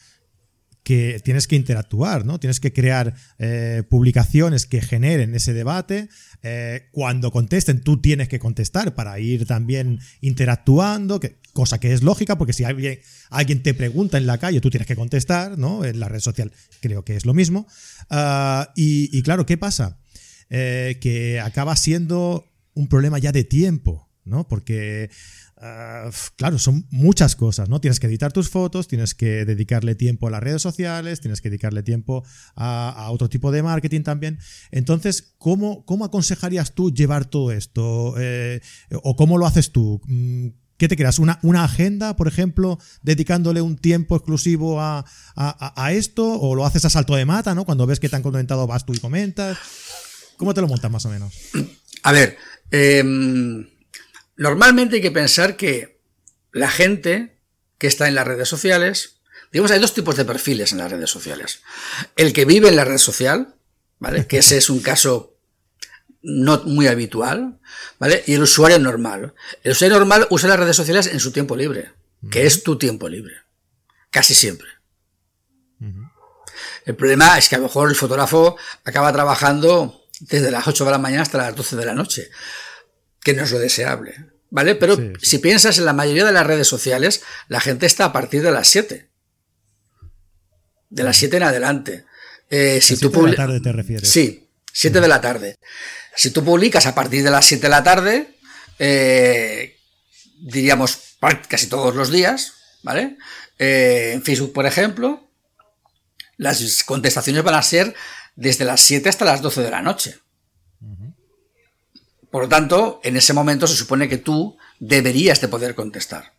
Speaker 1: que tienes que interactuar, ¿no? Tienes que crear eh, publicaciones que generen ese debate. Eh, cuando contesten, tú tienes que contestar para ir también interactuando, cosa que es lógica, porque si alguien, alguien te pregunta en la calle, tú tienes que contestar, ¿no? En la red social creo que es lo mismo. Ah, y, claro, ¿qué pasa? Eh, que acaba siendo un problema ya de tiempo, ¿no? Porque Ah, claro, son muchas cosas, ¿no? Tienes que editar tus fotos, tienes que dedicarle tiempo a las redes sociales, tienes que dedicarle tiempo a, otro tipo de marketing también. Entonces, ¿cómo, cómo aconsejarías tú llevar todo esto? Eh, ¿O cómo lo haces tú? Mm, ¿Qué te creas? ¿Una, ¿Una, agenda, por ejemplo, dedicándole un tiempo exclusivo a, esto? ¿O lo haces a salto de mata, ¿no? Cuando ves que te han vas tú y comentas. ¿Cómo te lo montas más o menos?
Speaker 2: A ver, eh Normalmente hay que pensar que la gente que está en las redes sociales, digamos, hay dos tipos de perfiles en las redes sociales. El que vive en la red social, ¿vale? Que ese es un caso no muy habitual, ¿vale? Y el usuario normal. El usuario normal usa las redes sociales en su tiempo libre. que es tu tiempo libre. Casi siempre. El problema es que a lo mejor el fotógrafo acaba trabajando desde las 8 de la mañana hasta las 12 de la noche, que no es lo deseable. ¿Vale? Pero si piensas en la mayoría de las redes sociales, la gente está a partir de las 7. De las 7 en adelante.
Speaker 1: Eh, si tú de la tarde te refieres.
Speaker 2: Sí, 7 de la tarde. Si tú publicas a partir de las 7 de la tarde, eh, diríamos casi todos los días, ¿vale? Eh, en Facebook, por ejemplo, las contestaciones van a ser desde las 7 hasta las 12 de la noche. Por lo tanto, en ese momento se supone que tú deberías de poder contestar.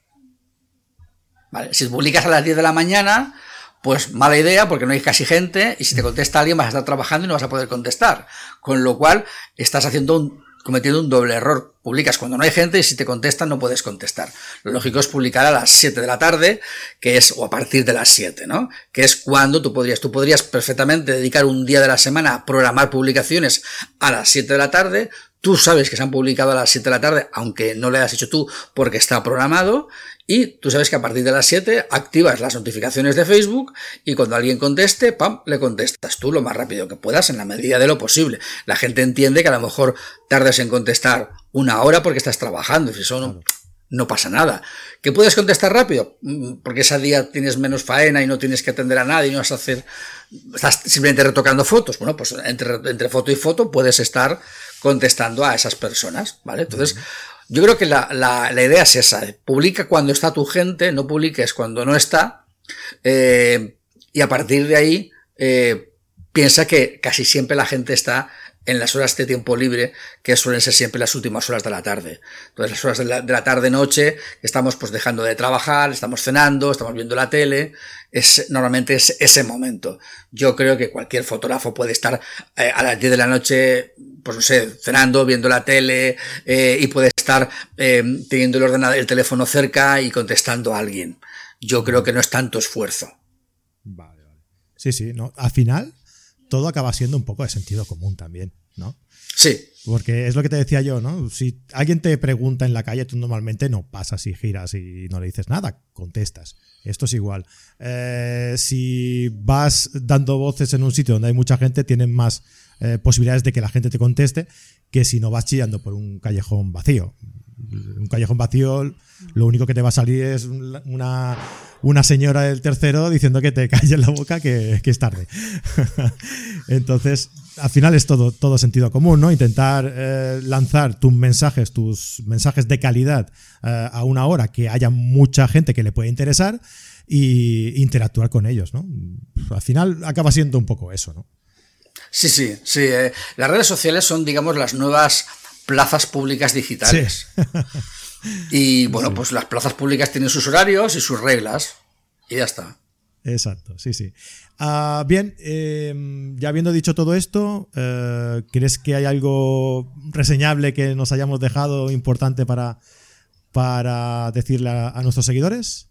Speaker 2: Si publicas a las 10 de la mañana, pues mala idea porque no hay casi gente y si te contesta alguien vas a estar trabajando y no vas a poder contestar. Con lo cual estás haciendo un, cometiendo un doble error. Publicas cuando no hay gente y si te contestan no puedes contestar. Lo lógico es publicar a las 7 de la tarde, que es, o a partir de las 7, ¿no? Que es cuando tú podrías, tú podrías perfectamente dedicar un día de la semana a programar publicaciones a las 7 de la tarde, Tú sabes que se han publicado a las 7 de la tarde, aunque no lo hayas hecho tú porque está programado, y tú sabes que a partir de las 7 activas las notificaciones de Facebook y cuando alguien conteste, pam, le contestas tú lo más rápido que puedas en la medida de lo posible. La gente entiende que a lo mejor tardes en contestar una hora porque estás trabajando, si eso no, pasa nada. ¿Que puedes contestar rápido? Mm, porque ese día tienes menos faena y no tienes que atender a nadie y no vas a hacer, estás simplemente retocando fotos. Bueno, pues entre, entre foto y foto puedes estar contestando a esas personas, ¿vale? Entonces, yo creo que la, la, la, idea es esa, publica cuando está tu gente, no publiques cuando no está, eh, y a partir de ahí, eh, piensa que casi siempre la gente está en las horas de tiempo libre, que suelen ser siempre las últimas horas de la tarde. Entonces, las horas de la, de la tarde-noche, estamos pues dejando de trabajar, estamos cenando, estamos viendo la tele, es, normalmente es ese momento. Yo creo que cualquier fotógrafo puede estar eh, a las 10 de la noche, pues no sé, cenando, viendo la tele, eh, y puede estar eh, teniendo el ordenador, el teléfono cerca y contestando a alguien. Yo creo que no es tanto esfuerzo.
Speaker 1: Vale, vale. Sí, sí, no. Al final, todo acaba siendo un poco de sentido común también, ¿no?
Speaker 2: Sí.
Speaker 1: Porque es lo que te decía yo, ¿no? Si alguien te pregunta en la calle, tú normalmente no pasas y giras y no le dices nada, contestas. Esto es igual. Eh, si vas dando voces en un sitio donde hay mucha gente, tienen más eh, posibilidades de que la gente te conteste que si no vas chillando por un callejón vacío. Un callejón vacío, lo único que te va a salir es una, una señora del tercero diciendo que te calles la boca que, es tarde. Entonces, al final es todo, todo sentido común, ¿no? Intentar eh, lanzar tus mensajes, tus mensajes de calidad eh, a una hora que haya mucha gente que le pueda interesar y interactuar con ellos, ¿no? Al final acaba siendo un poco eso, ¿no?
Speaker 2: Sí, sí, sí. Eh, las redes sociales son, digamos, las nuevas plazas públicas digitales. y bueno, pues las plazas públicas tienen sus horarios y sus reglas. Y ya está.
Speaker 1: Exacto, sí, sí. Uh, bien, eh, ya habiendo dicho todo esto, eh, ¿crees que hay algo reseñable que nos hayamos dejado importante para, para decirle a, a nuestros seguidores?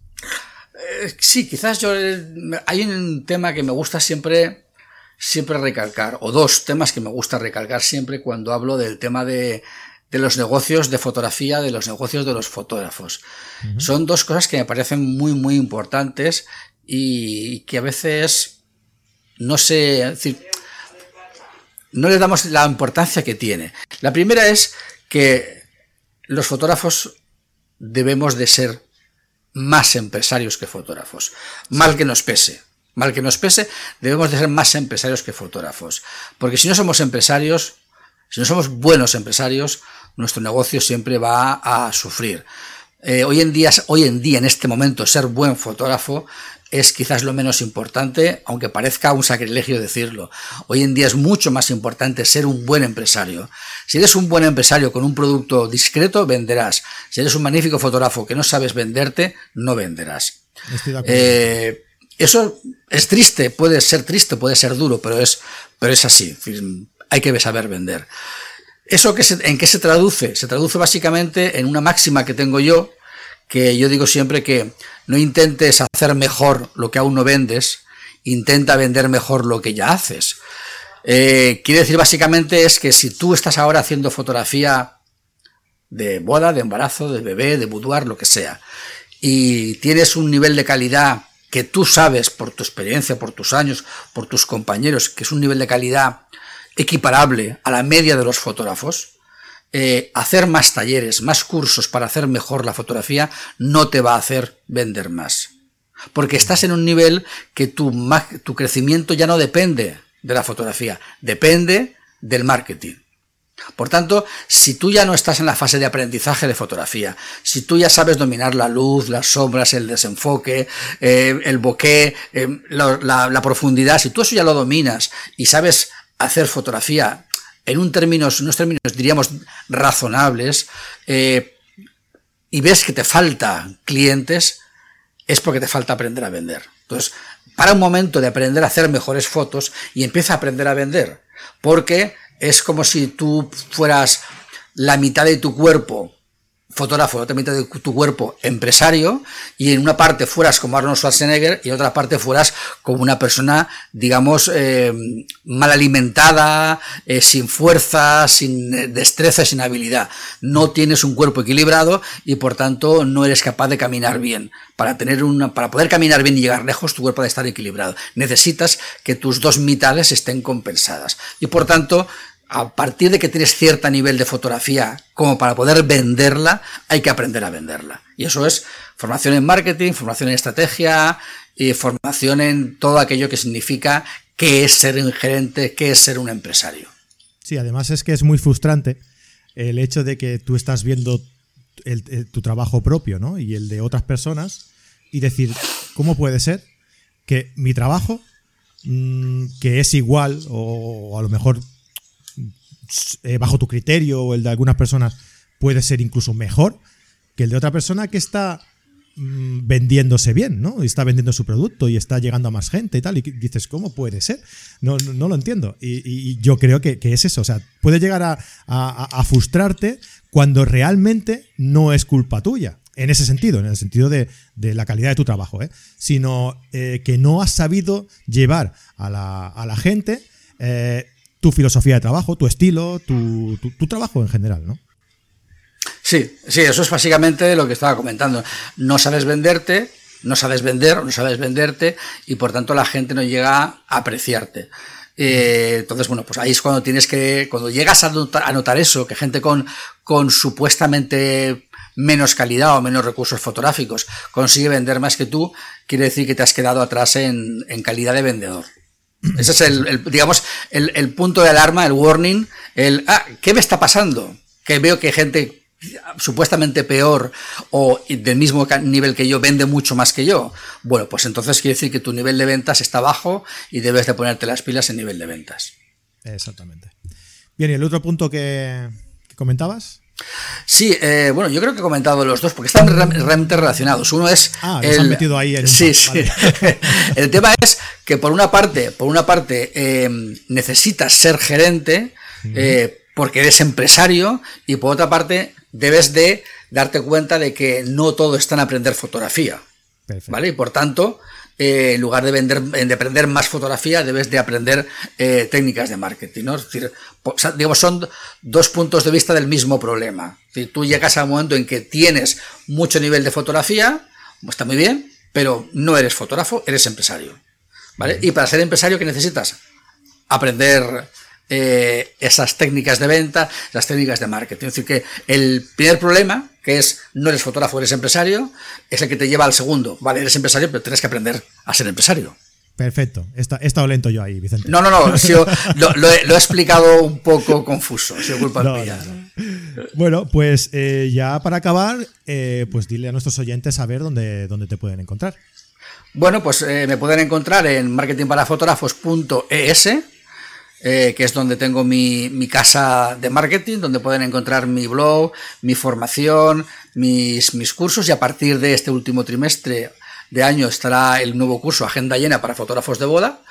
Speaker 2: Eh, sí, quizás yo hay un tema que me gusta siempre siempre recalcar, o dos temas que me gusta recalcar siempre cuando hablo del tema de, de los negocios de fotografía, de los negocios de los fotógrafos. Uh -huh. Son dos cosas que me parecen muy, muy importantes y que a veces no sé, es decir, no le damos la importancia que tiene. La primera es que los fotógrafos debemos de ser más empresarios que fotógrafos, mal que nos pese. Mal que nos pese, debemos de ser más empresarios que fotógrafos. Porque si no somos empresarios, si no somos buenos empresarios, nuestro negocio siempre va a sufrir. Eh, hoy en día, hoy en día, en este momento, ser buen fotógrafo es quizás lo menos importante, aunque parezca un sacrilegio decirlo. Hoy en día es mucho más importante ser un buen empresario. Si eres un buen empresario con un producto discreto, venderás. Si eres un magnífico fotógrafo que no sabes venderte, no venderás. Eh, eso es triste, puede ser triste, puede ser duro, pero es, pero es así. Hay que saber vender. ¿Eso que se, en qué se traduce? Se traduce básicamente en una máxima que tengo yo, que yo digo siempre que no intentes hacer mejor lo que aún no vendes, intenta vender mejor lo que ya haces. Eh, quiere decir básicamente es que si tú estás ahora haciendo fotografía de boda, de embarazo, de bebé, de boudoir, lo que sea, y tienes un nivel de calidad que tú sabes por tu experiencia, por tus años, por tus compañeros, que es un nivel de calidad equiparable a la media de los fotógrafos, eh, hacer más talleres, más cursos para hacer mejor la fotografía no te va a hacer vender más. Porque estás en un nivel que tu, tu crecimiento ya no depende de la fotografía, depende del marketing. Por tanto, si tú ya no estás en la fase de aprendizaje de fotografía, si tú ya sabes dominar la luz, las sombras, el desenfoque, eh, el bokeh, eh, la, profundidad, si tú eso ya lo dominas y sabes hacer fotografía en un términos, unos términos diríamos razonables, eh, y ves que te falta clientes, es porque te falta aprender a vender. Entonces, para un momento de aprender a hacer mejores fotos y empieza a aprender a vender, porque es como si tú fueras la mitad de tu cuerpo fotógrafo, otra mitad de tu cuerpo empresario, y en una parte fueras como Arnold Schwarzenegger y en otra parte fueras como una persona, digamos, eh, mal alimentada, eh, sin fuerza, sin destreza, sin habilidad. No tienes un cuerpo equilibrado y por tanto no eres capaz de caminar bien. Para, tener una, para poder caminar bien y llegar lejos, tu cuerpo debe estar equilibrado. Necesitas que tus dos mitades estén compensadas. Y por tanto, a partir de que tienes cierto nivel de fotografía como para poder venderla, hay que aprender a venderla. Y eso es formación en marketing, formación en estrategia y formación en todo aquello que significa qué es ser un gerente, qué es ser un empresario.
Speaker 1: Sí, además es que es muy frustrante el hecho de que tú estás viendo tu trabajo propio ¿no? y el de otras personas y decir, ¿cómo puede ser que mi trabajo, mm, que es igual o a lo mejor eh, bajo tu criterio o el de algunas personas puede ser incluso mejor que el de otra persona que está mm, vendiéndose bien, ¿no? Y está vendiendo su producto y está llegando a más gente y tal. Y dices, ¿cómo puede ser? No, no, lo entiendo. Y, yo creo que, es eso. O sea, puede llegar a, frustrarte cuando realmente no es culpa tuya. En ese sentido, en el sentido de, la calidad de tu trabajo, ¿eh? sino eh, que no has sabido llevar a la, a la gente tu filosofía de trabajo, tu estilo, tu, trabajo en general, ¿no?
Speaker 2: Sí, sí, eso es básicamente lo que estaba comentando. No sabes venderte, no sabes vender, no sabes venderte y por tanto la gente no llega a apreciarte. Eh, entonces, bueno, pues ahí es cuando tienes que, cuando llegas a notar, eso, que gente con, con supuestamente menos calidad o menos recursos fotográficos consigue vender más que tú, quiere decir que te has quedado atrás en calidad de vendedor. Ese es el, digamos, el, punto de alarma, el warning, el, ah, ¿qué me está pasando? Que veo que gente supuestamente peor o del mismo nivel que yo vende mucho más que yo. Bueno, pues entonces quiere decir que tu nivel de ventas está bajo y debes de ponerte las pilas en nivel de ventas.
Speaker 1: Exactamente. Bien, y el otro punto que comentabas.
Speaker 2: Sí, eh, bueno, yo creo que he comentado los dos porque están realmente relacionados. Uno es
Speaker 1: ah, el, han metido ahí en
Speaker 2: sí, sí. el tema es que por una parte, por una parte em, necesitas ser gerente eh, porque eres empresario y por otra parte debes de darte cuenta de que no todo está en aprender fotografía, ¿vale? Y por tanto eh, en lugar de, vender, de aprender más fotografía, debes de aprender eh, técnicas de marketing. ¿no? Es decir, digamos, son dos puntos de vista del mismo problema. Si tú llegas a un momento en que tienes mucho nivel de fotografía, está muy bien, pero no eres fotógrafo, eres empresario. ¿vale? Y para ser empresario, ¿qué necesitas? Aprender eh, esas técnicas de venta, las técnicas de marketing. Es decir, que el primer problema, que es no eres fotógrafo, eres empresario, es el que te lleva al segundo. Vale, eres empresario, pero tienes que aprender a ser empresario.
Speaker 1: Perfecto. He estado lento yo ahí, Vicente.
Speaker 2: No, no, no. lo, he, explicado un poco confuso. culpa
Speaker 1: Bueno, pues eh, ya para acabar, eh, pues dile a nuestros oyentes a ver dónde, dónde te pueden encontrar.
Speaker 2: Bueno, pues me pueden encontrar en marketingparafotógrafos.es eh, que es donde tengo mi, mi, casa de marketing, donde pueden encontrar mi blog, mi formación, mis, mis cursos y a partir de este último trimestre de año estará el nuevo curso Agenda Llena para fotógrafos de boda.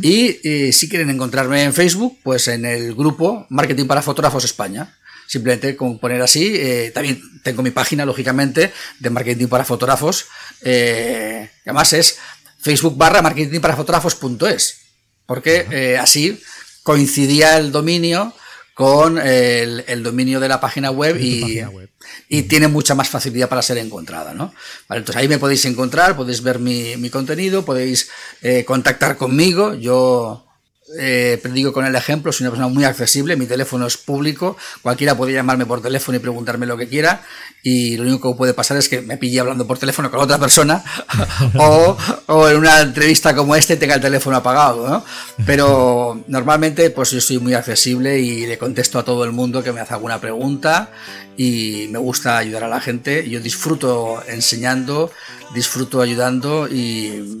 Speaker 2: y, si quieren encontrarme en Facebook, pues en el grupo Marketing para Fotógrafos España. Simplemente con poner así. Eh, también tengo mi página, lógicamente, de Marketing para Fotógrafos. Eh, además es Facebook barra marketing para fotógrafos.es. Porque así coincidía el dominio con el, dominio de la página web y, y tiene mucha más facilidad para ser encontrada, ¿no? Vale, entonces ahí me podéis encontrar, podéis ver mi, mi contenido, podéis eh, contactar conmigo, yo eh, predigo con el ejemplo, soy una persona muy accesible, mi teléfono es público, cualquiera puede llamarme por teléfono y preguntarme lo que quiera y lo único que puede pasar es que me pille hablando por teléfono con otra persona o, o, en una entrevista como este tenga el teléfono apagado, ¿no? Pero normalmente pues yo soy muy accesible y le contesto a todo el mundo que me hace alguna pregunta y me gusta ayudar a la gente, yo disfruto enseñando, disfruto ayudando y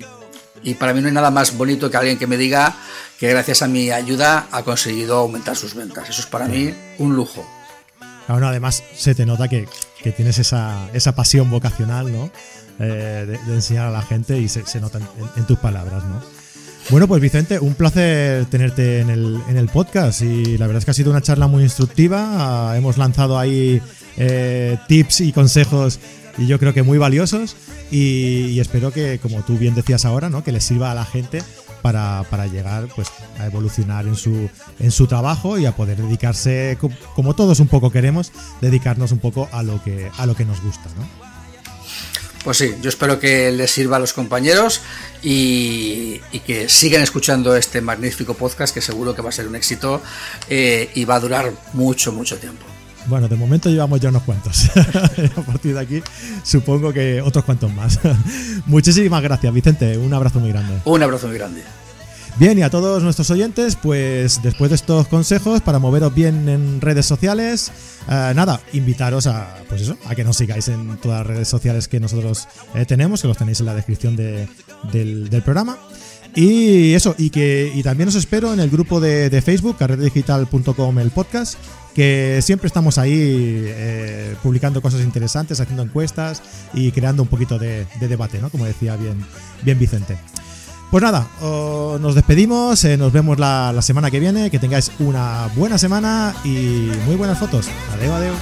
Speaker 2: y para mí no hay nada más bonito que alguien que me diga que gracias a mi ayuda ha conseguido aumentar sus ventas. Eso es para mí un lujo.
Speaker 1: Claro, además se te nota que, tienes esa, pasión vocacional, ¿no? Eh, de, enseñar a la gente y se, nota en, tus palabras, ¿no? Bueno, pues Vicente, un placer tenerte en el, podcast y la verdad es que ha sido una charla muy instructiva. Ah, hemos lanzado ahí eh, tips y consejos y yo creo que muy valiosos y, espero que, como tú bien decías ahora, ¿no? que les sirva a la gente para, llegar pues, a evolucionar en su, en su trabajo y a poder dedicarse, como todos un poco queremos, dedicarnos un poco a lo que, a lo que nos gusta. ¿no?
Speaker 2: Pues sí, yo espero que les sirva a los compañeros y, que sigan escuchando este magnífico podcast que seguro que va a ser un éxito eh, y va a durar mucho, mucho tiempo.
Speaker 1: Bueno, de momento llevamos ya unos cuantos. a partir de aquí, supongo que otros cuantos más. Muchísimas gracias, Vicente. Un abrazo muy grande.
Speaker 2: Un abrazo muy grande.
Speaker 1: Bien, y a todos nuestros oyentes, pues después de estos consejos para moveros bien en redes sociales, eh, nada, invitaros a, pues eso, a que nos sigáis en todas las redes sociales que nosotros eh, tenemos, que los tenéis en la descripción del, del programa. Y eso, y que y también os espero en el grupo de, de Facebook, carretedigital.com, el podcast, que siempre estamos ahí eh, publicando cosas interesantes, haciendo encuestas y creando un poquito de, debate, ¿no? Como decía bien, bien Vicente. Pues nada, nos despedimos, eh, nos vemos la, semana que viene, que tengáis una buena semana y muy buenas fotos. Adeu, adeu.